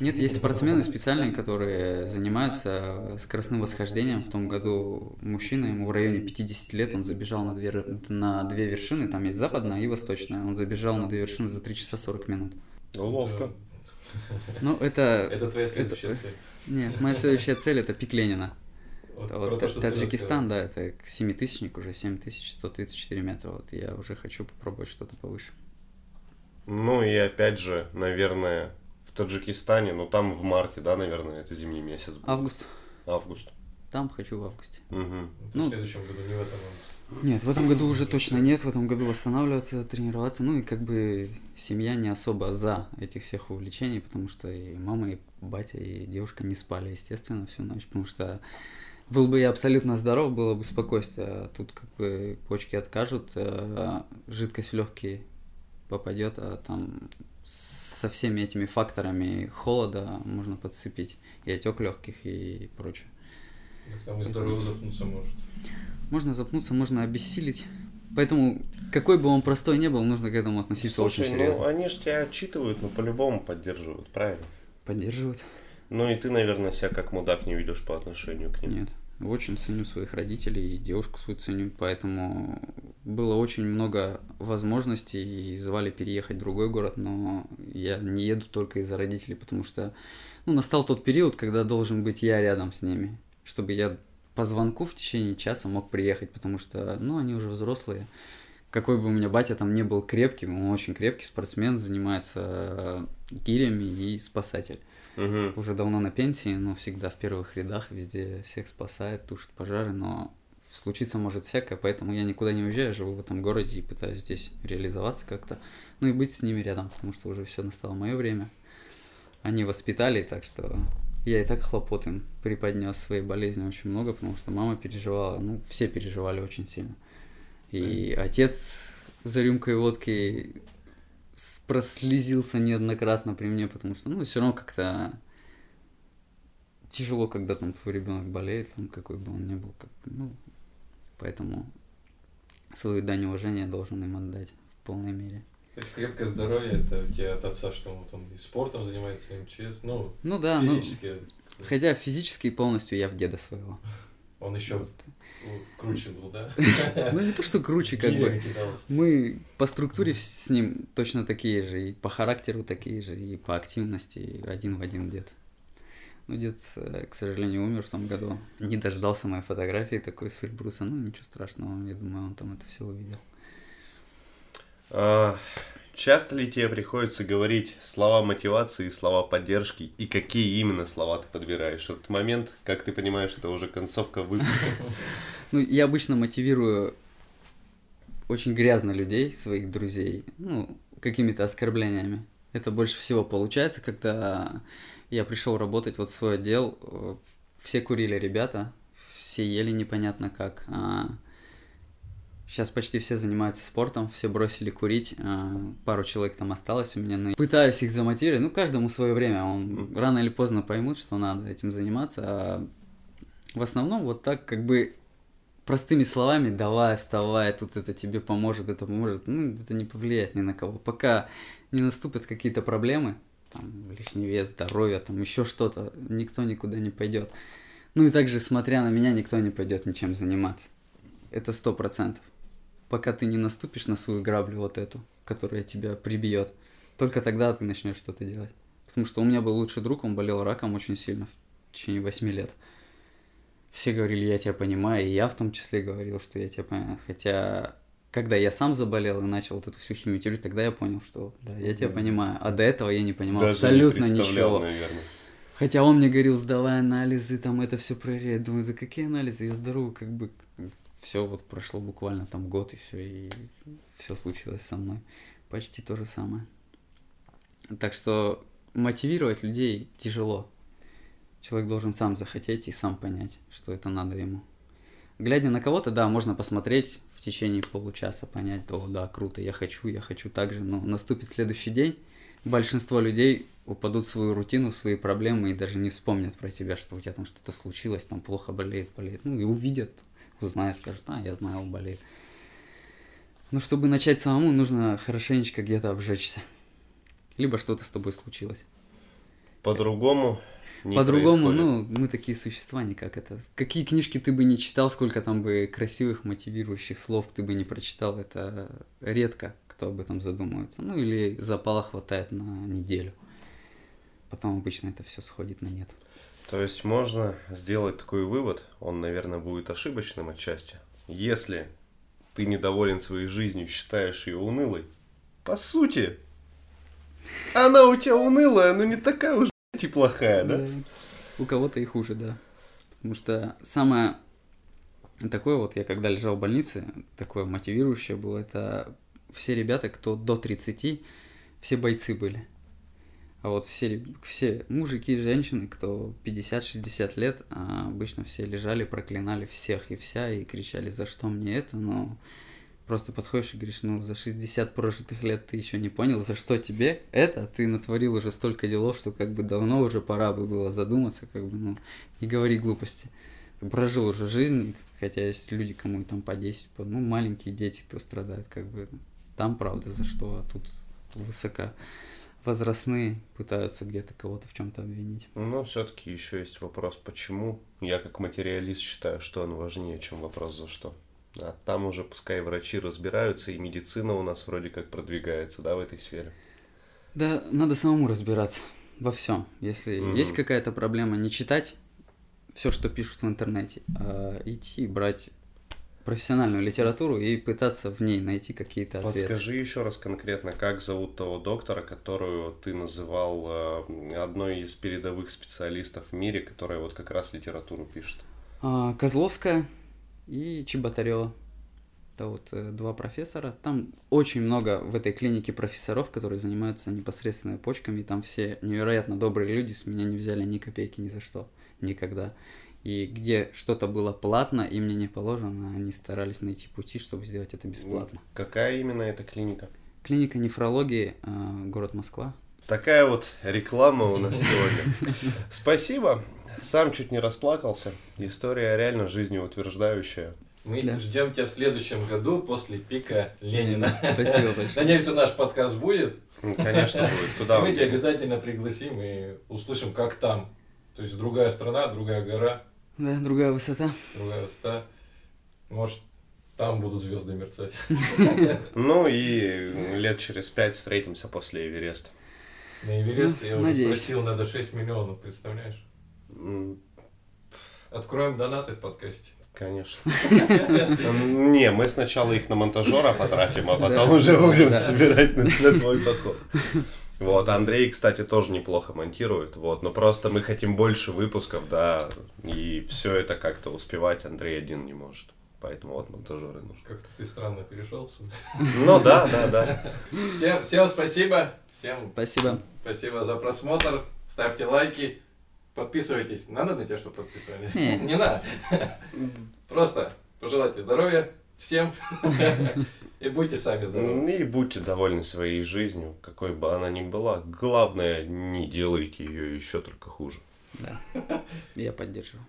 A: Нет, есть спортсмены специальные, которые занимаются скоростным восхождением. В том году мужчина, ему в районе 50 лет, он забежал на две, на две вершины, там есть западная и восточная. Он забежал на две вершины за 3 часа 40 минут.
B: Ну, ловко.
A: Ну, это... [LAUGHS]
C: Это твоя
A: это-
C: следующая цель.
A: Нет, моя следующая цель это пик Ленина.
C: Вот то,
A: Таджикистан, да, это семитысячник уже, 7134 метра. Вот я уже хочу попробовать что-то повыше.
B: Ну и опять же, наверное, в Таджикистане, ну там в марте, да, наверное, это зимний месяц. будет.
A: Август.
B: Август.
A: Там хочу в августе.
C: Рассказывал.
A: ну-
C: в следующем году, не в этом. а
A: Нет, в этом году уже точно нет, в этом году восстанавливаться, тренироваться. Ну и как бы семья не особо за этих всех увлечений, потому что и мама, и батя, и девушка не спали, естественно, всю ночь, потому что был бы я абсолютно здоров, было бы спокойствие, а тут как бы почки откажут, а жидкость в легкие попадет, а там со всеми этими факторами холода можно подцепить и отек легких и прочее.
C: Так там и здорово запнуться может.
A: Можно запнуться, можно обессилить. Поэтому, какой бы он простой не был, нужно к этому относиться
B: Слушай,
A: очень
B: ну
A: серьезно.
B: они же тебя отчитывают, но по-любому поддерживают, правильно?
A: Поддерживают?
B: Ну и ты, наверное, себя как мудак не ведешь по отношению к ним.
A: Нет. Очень ценю своих родителей и девушку свою ценю, поэтому было очень много возможностей и звали переехать в другой город, но я не еду только из-за родителей, потому что ну, настал тот период, когда должен быть я рядом с ними, чтобы я по звонку в течение часа мог приехать, потому что, ну, они уже взрослые. Какой бы у меня батя там не был крепким, он очень крепкий спортсмен, занимается гирями и спасатель.
B: Мгм.
A: Уже давно на пенсии, но всегда в первых рядах, везде всех спасает, тушит пожары, но случиться может всякое, поэтому я никуда не уезжаю, живу в этом городе и пытаюсь здесь реализоваться как-то. Ну и быть с ними рядом, потому что уже все настало мое время. Они воспитали, так что я и так хлопот им преподнес своей болезни очень много, потому что мама переживала, ну, все переживали очень сильно. И отец за рюмкой водки прослезился неоднократно при мне, потому что, ну, все равно как-то тяжело, когда там твой ребенок болеет, там, какой бы он ни был, как, ну, поэтому свою дань уважения должен им отдать в полной мере.
C: То есть крепкое здоровье это у тебя от отца, что вот он и спортом занимается, и МЧС, ну,
A: Ну да, ну,
C: физически.
A: хотя физически полностью я в деда своего.
C: Он еще
A: Вот.
C: круче был, да?
A: Ну не то, что круче, как бы. Мы по структуре с ним точно такие же, и по характеру такие же, и по активности один в один дед. Ну, дед, э, к сожалению, умер в том году. Не дождался моей фотографии такой с Эльбруса. Ну, ничего страшного, я думаю, он там это все увидел.
B: А, часто ли тебе приходится говорить слова мотивации, слова поддержки, и какие именно слова ты подбираешь? Вот момент, как ты понимаешь, это уже концовка выпуска. [LAUGHS]
A: Ну, я обычно мотивирую очень грязно людей, своих друзей, ну, какими-то оскорблениями. Это больше всего получается, когда я пришел работать вот в свой отдел, э, все курили ребята, все ели непонятно как. Сейчас почти все занимаются спортом, все бросили курить, а, пару человек там осталось у меня. Но пытаюсь их замотивировать, ну, каждому свое время, он рано или поздно поймут, что надо этим заниматься, а в основном вот так как бы простыми словами давай, вставай, тут это тебе поможет, это поможет, ну, это не повлияет ни на кого. Пока не наступят какие-то проблемы, там, лишний вес, здоровье, там, еще что-то, никто никуда не пойдет. Ну и также, смотря на меня, никто не пойдет ничем заниматься. Это сто процентов. Пока ты не наступишь на свою граблю вот эту, которая тебя прибьет, только тогда ты начнешь что-то делать. Потому что у меня был лучший друг, он болел раком очень сильно в течение восьми лет все говорили, я тебя понимаю, и я в том числе говорил, что я тебя понимаю. Хотя, когда я сам заболел и начал вот эту всю химиотерапию, тогда я понял, что да, я тебя
B: Да.
A: понимаю. А до этого я не понимал
B: Даже не
A: абсолютно
B: представлял,
A: ничего.
B: наверное.
A: Хотя он мне говорил, сдавай анализы, там это все проверяй. Думаю, да какие анализы? Я здоров, как бы все вот прошло буквально там год и все, и все случилось со мной. Почти то же самое. Так что мотивировать людей тяжело. Человек должен сам захотеть и сам понять, что это надо ему. Глядя на кого-то, да, можно посмотреть в течение получаса, понять, о, да, круто, я хочу, я хочу так же, но наступит следующий день, большинство людей упадут в свою рутину, в свои проблемы и даже не вспомнят про тебя, что у тебя там что-то случилось, там плохо болеет, болеет. Ну и увидят, узнают, скажут, а, я знаю, он болеет. Но чтобы начать самому, нужно хорошенечко где-то обжечься. Либо что-то с тобой случилось.
B: По-другому не
A: По-другому,
B: происходит.
A: ну, мы такие существа, никак это. Какие книжки ты бы не читал, сколько там бы красивых, мотивирующих слов ты бы не прочитал, это редко кто об этом задумывается. Ну, или запала хватает на неделю. Потом обычно это все сходит на нет.
B: То есть можно сделать такой вывод, он, наверное, будет ошибочным отчасти. Если ты недоволен своей жизнью, считаешь ее унылой, по сути, она у тебя унылая, но не такая уж и плохая, да?
A: У кого-то и хуже, да. Потому что самое такое вот, я когда лежал в больнице, такое мотивирующее было, это все ребята, кто до 30, все бойцы были. А вот все, все мужики и женщины, кто 50-60 лет, а обычно все лежали, проклинали всех и вся, и кричали, за что мне это, но просто подходишь и говоришь, ну, за 60 прожитых лет ты еще не понял, за что тебе это, ты натворил уже столько делов, что как бы давно уже пора бы было задуматься, как бы, ну, не говори глупости. Прожил уже жизнь, хотя есть люди, кому там по 10, по, ну, маленькие дети, кто страдает, как бы, там правда за что, а тут высоко возрастные пытаются где-то кого-то в чем-то обвинить.
B: Но все-таки еще есть вопрос, почему я как материалист считаю, что он важнее, чем вопрос за что. А там уже пускай врачи разбираются, и медицина у нас вроде как продвигается, да, в этой сфере.
A: Да, надо самому разбираться во всем. Если
B: Мгм.
A: есть какая-то проблема, не читать все, что пишут в интернете, а идти и брать профессиональную литературу и пытаться в ней найти какие-то ответы.
B: Подскажи еще раз конкретно, как зовут того доктора, которую ты называл э, одной из передовых специалистов в мире, которая вот как раз литературу пишет.
A: А, Козловская, и Чеботарева. Это вот э, два профессора. Там очень много в этой клинике профессоров, которые занимаются непосредственно почками. И там все невероятно добрые люди, с меня не взяли ни копейки ни за что, никогда. И где что-то было платно и мне не положено, они старались найти пути, чтобы сделать это бесплатно.
B: Какая именно эта клиника?
A: Клиника нефрологии, э, город Москва.
B: Такая вот реклама у нас сегодня. [LAUGHS] Спасибо. Сам чуть не расплакался. История реально жизнеутверждающая.
C: Мы
A: Да.
C: ждем тебя в следующем году после пика Ленина. [LAUGHS]
A: Спасибо большое.
C: Надеемся, наш подкаст будет.
B: Ну, Конечно, будет. [LAUGHS] Куда
C: мы тебя обязательно пригласим и услышим, как там. То есть другая страна, другая гора,
A: Да, другая высота.
C: другая высота. Может, там будут звезды мерцать. [LAUGHS]
B: Ну и лет через пять встретимся после Эвереста.
C: На Эверест
A: Ну,
C: я уже
A: надеюсь.
C: спросил, надо 6 миллионов, представляешь? Откроем донаты в подкасте.
B: Конечно. [LAUGHS] Не, мы сначала их на монтажера потратим, а потом уже будем собирать на, твой [LAUGHS] поход. Вот, Андрей, кстати, тоже неплохо монтирует, вот, но просто мы хотим больше выпусков, да, и все это как-то успевать Андрей один не может. Поэтому вот монтажеры нужны.
C: Как-то ты странно перешел.
B: Ну да, да, да.
C: Всем, всем спасибо. Всем
A: Спасибо.
C: спасибо за просмотр. Ставьте лайки. Подписывайтесь. Надо на тебя, чтобы подписывались?
A: Не.
C: Не надо. Просто пожелайте здоровья всем. [LAUGHS] И будьте сами здоровы.
B: И будьте довольны своей жизнью, какой бы она ни была. Главное, не делайте ее еще только хуже.
A: Да, [LAUGHS] я поддерживаю.